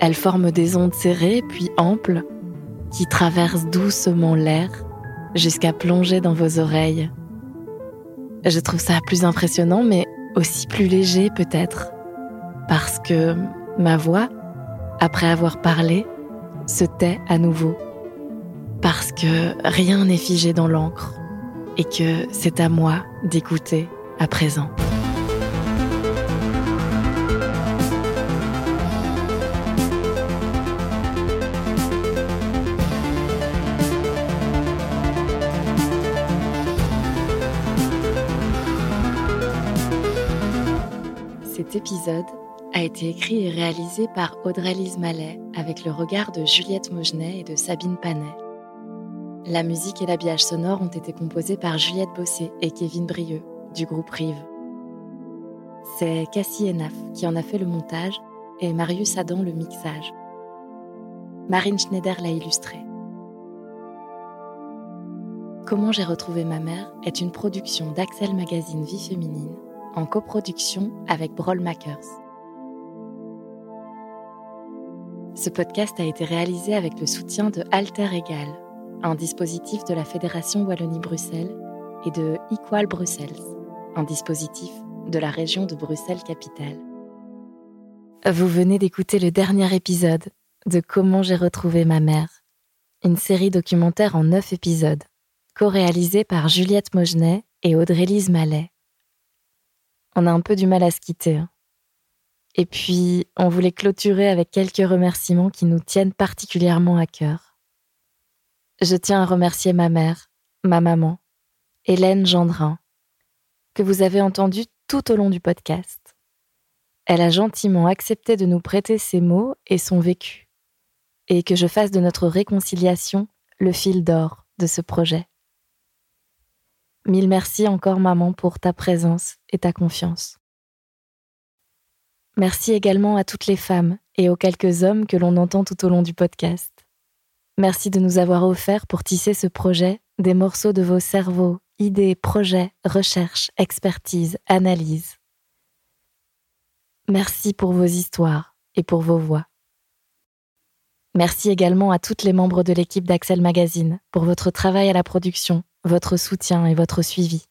Elles forment des ondes serrées puis amples qui traversent doucement l'air jusqu'à plonger dans vos oreilles. Je trouve ça plus impressionnant, mais aussi plus léger peut-être, parce que ma voix, après avoir parlé, se tait à nouveau, parce que rien n'est figé dans l'encre, et que c'est à moi d'écouter à présent. Épisode a été écrit et réalisé par Audrey-Lise Mallet avec le regard de Juliette Maugenet et de Sabine Panet. La musique et l'habillage sonore ont été composés par Juliette Bossé et Kevin Brieux du groupe Rive. C'est Cassie Enaf qui en a fait le montage et Marius Adam le mixage. Marine Schneider l'a illustré. Comment j'ai retrouvé ma mère est une production d'Axel Magazine Vie Féminine en coproduction avec Makers. Ce podcast a été réalisé avec le soutien de Alter Egal, un dispositif de la Fédération Wallonie-Bruxelles, et de Equal Bruxelles, un dispositif de la région de Bruxelles-Capitale. Vous venez d'écouter le dernier épisode de Comment j'ai retrouvé ma mère, une série documentaire en neuf épisodes, co-réalisée par Juliette Mogenet et Audrey-Lise Mallet. On a un peu du mal à se quitter. Hein. Et puis, on voulait clôturer avec quelques remerciements qui nous tiennent particulièrement à cœur. Je tiens à remercier ma mère, ma maman, Hélène Gendrin, que vous avez entendue tout au long du podcast. Elle a gentiment accepté de nous prêter ses mots et son vécu, et que je fasse de notre réconciliation le fil d'or de ce projet. Mille merci encore maman pour ta présence et ta confiance. Merci également à toutes les femmes et aux quelques hommes que l'on entend tout au long du podcast. Merci de nous avoir offert pour tisser ce projet des morceaux de vos cerveaux, idées, projets, recherches, expertise, analyse. Merci pour vos histoires et pour vos voix. Merci également à toutes les membres de l'équipe d'Axel Magazine pour votre travail à la production votre soutien et votre suivi.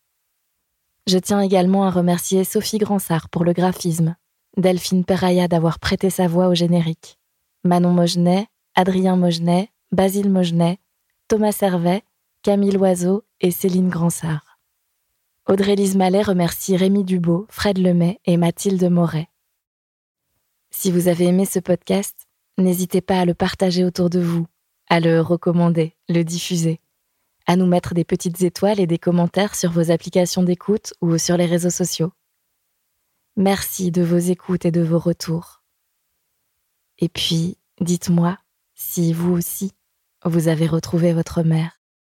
Je tiens également à remercier Sophie Gransart pour le graphisme, Delphine Peraya d'avoir prêté sa voix au générique, Manon Mogenet, Adrien Mogenet, Basile Mogenet, Thomas Servet, Camille Loiseau et Céline Gransart. Audrey-Lise Mallet remercie Rémi Dubo, Fred Lemay et Mathilde Moret. Si vous avez aimé ce podcast, n'hésitez pas à le partager autour de vous, à le recommander, le diffuser à nous mettre des petites étoiles et des commentaires sur vos applications d'écoute ou sur les réseaux sociaux. Merci de vos écoutes et de vos retours. Et puis, dites-moi si vous aussi, vous avez retrouvé votre mère.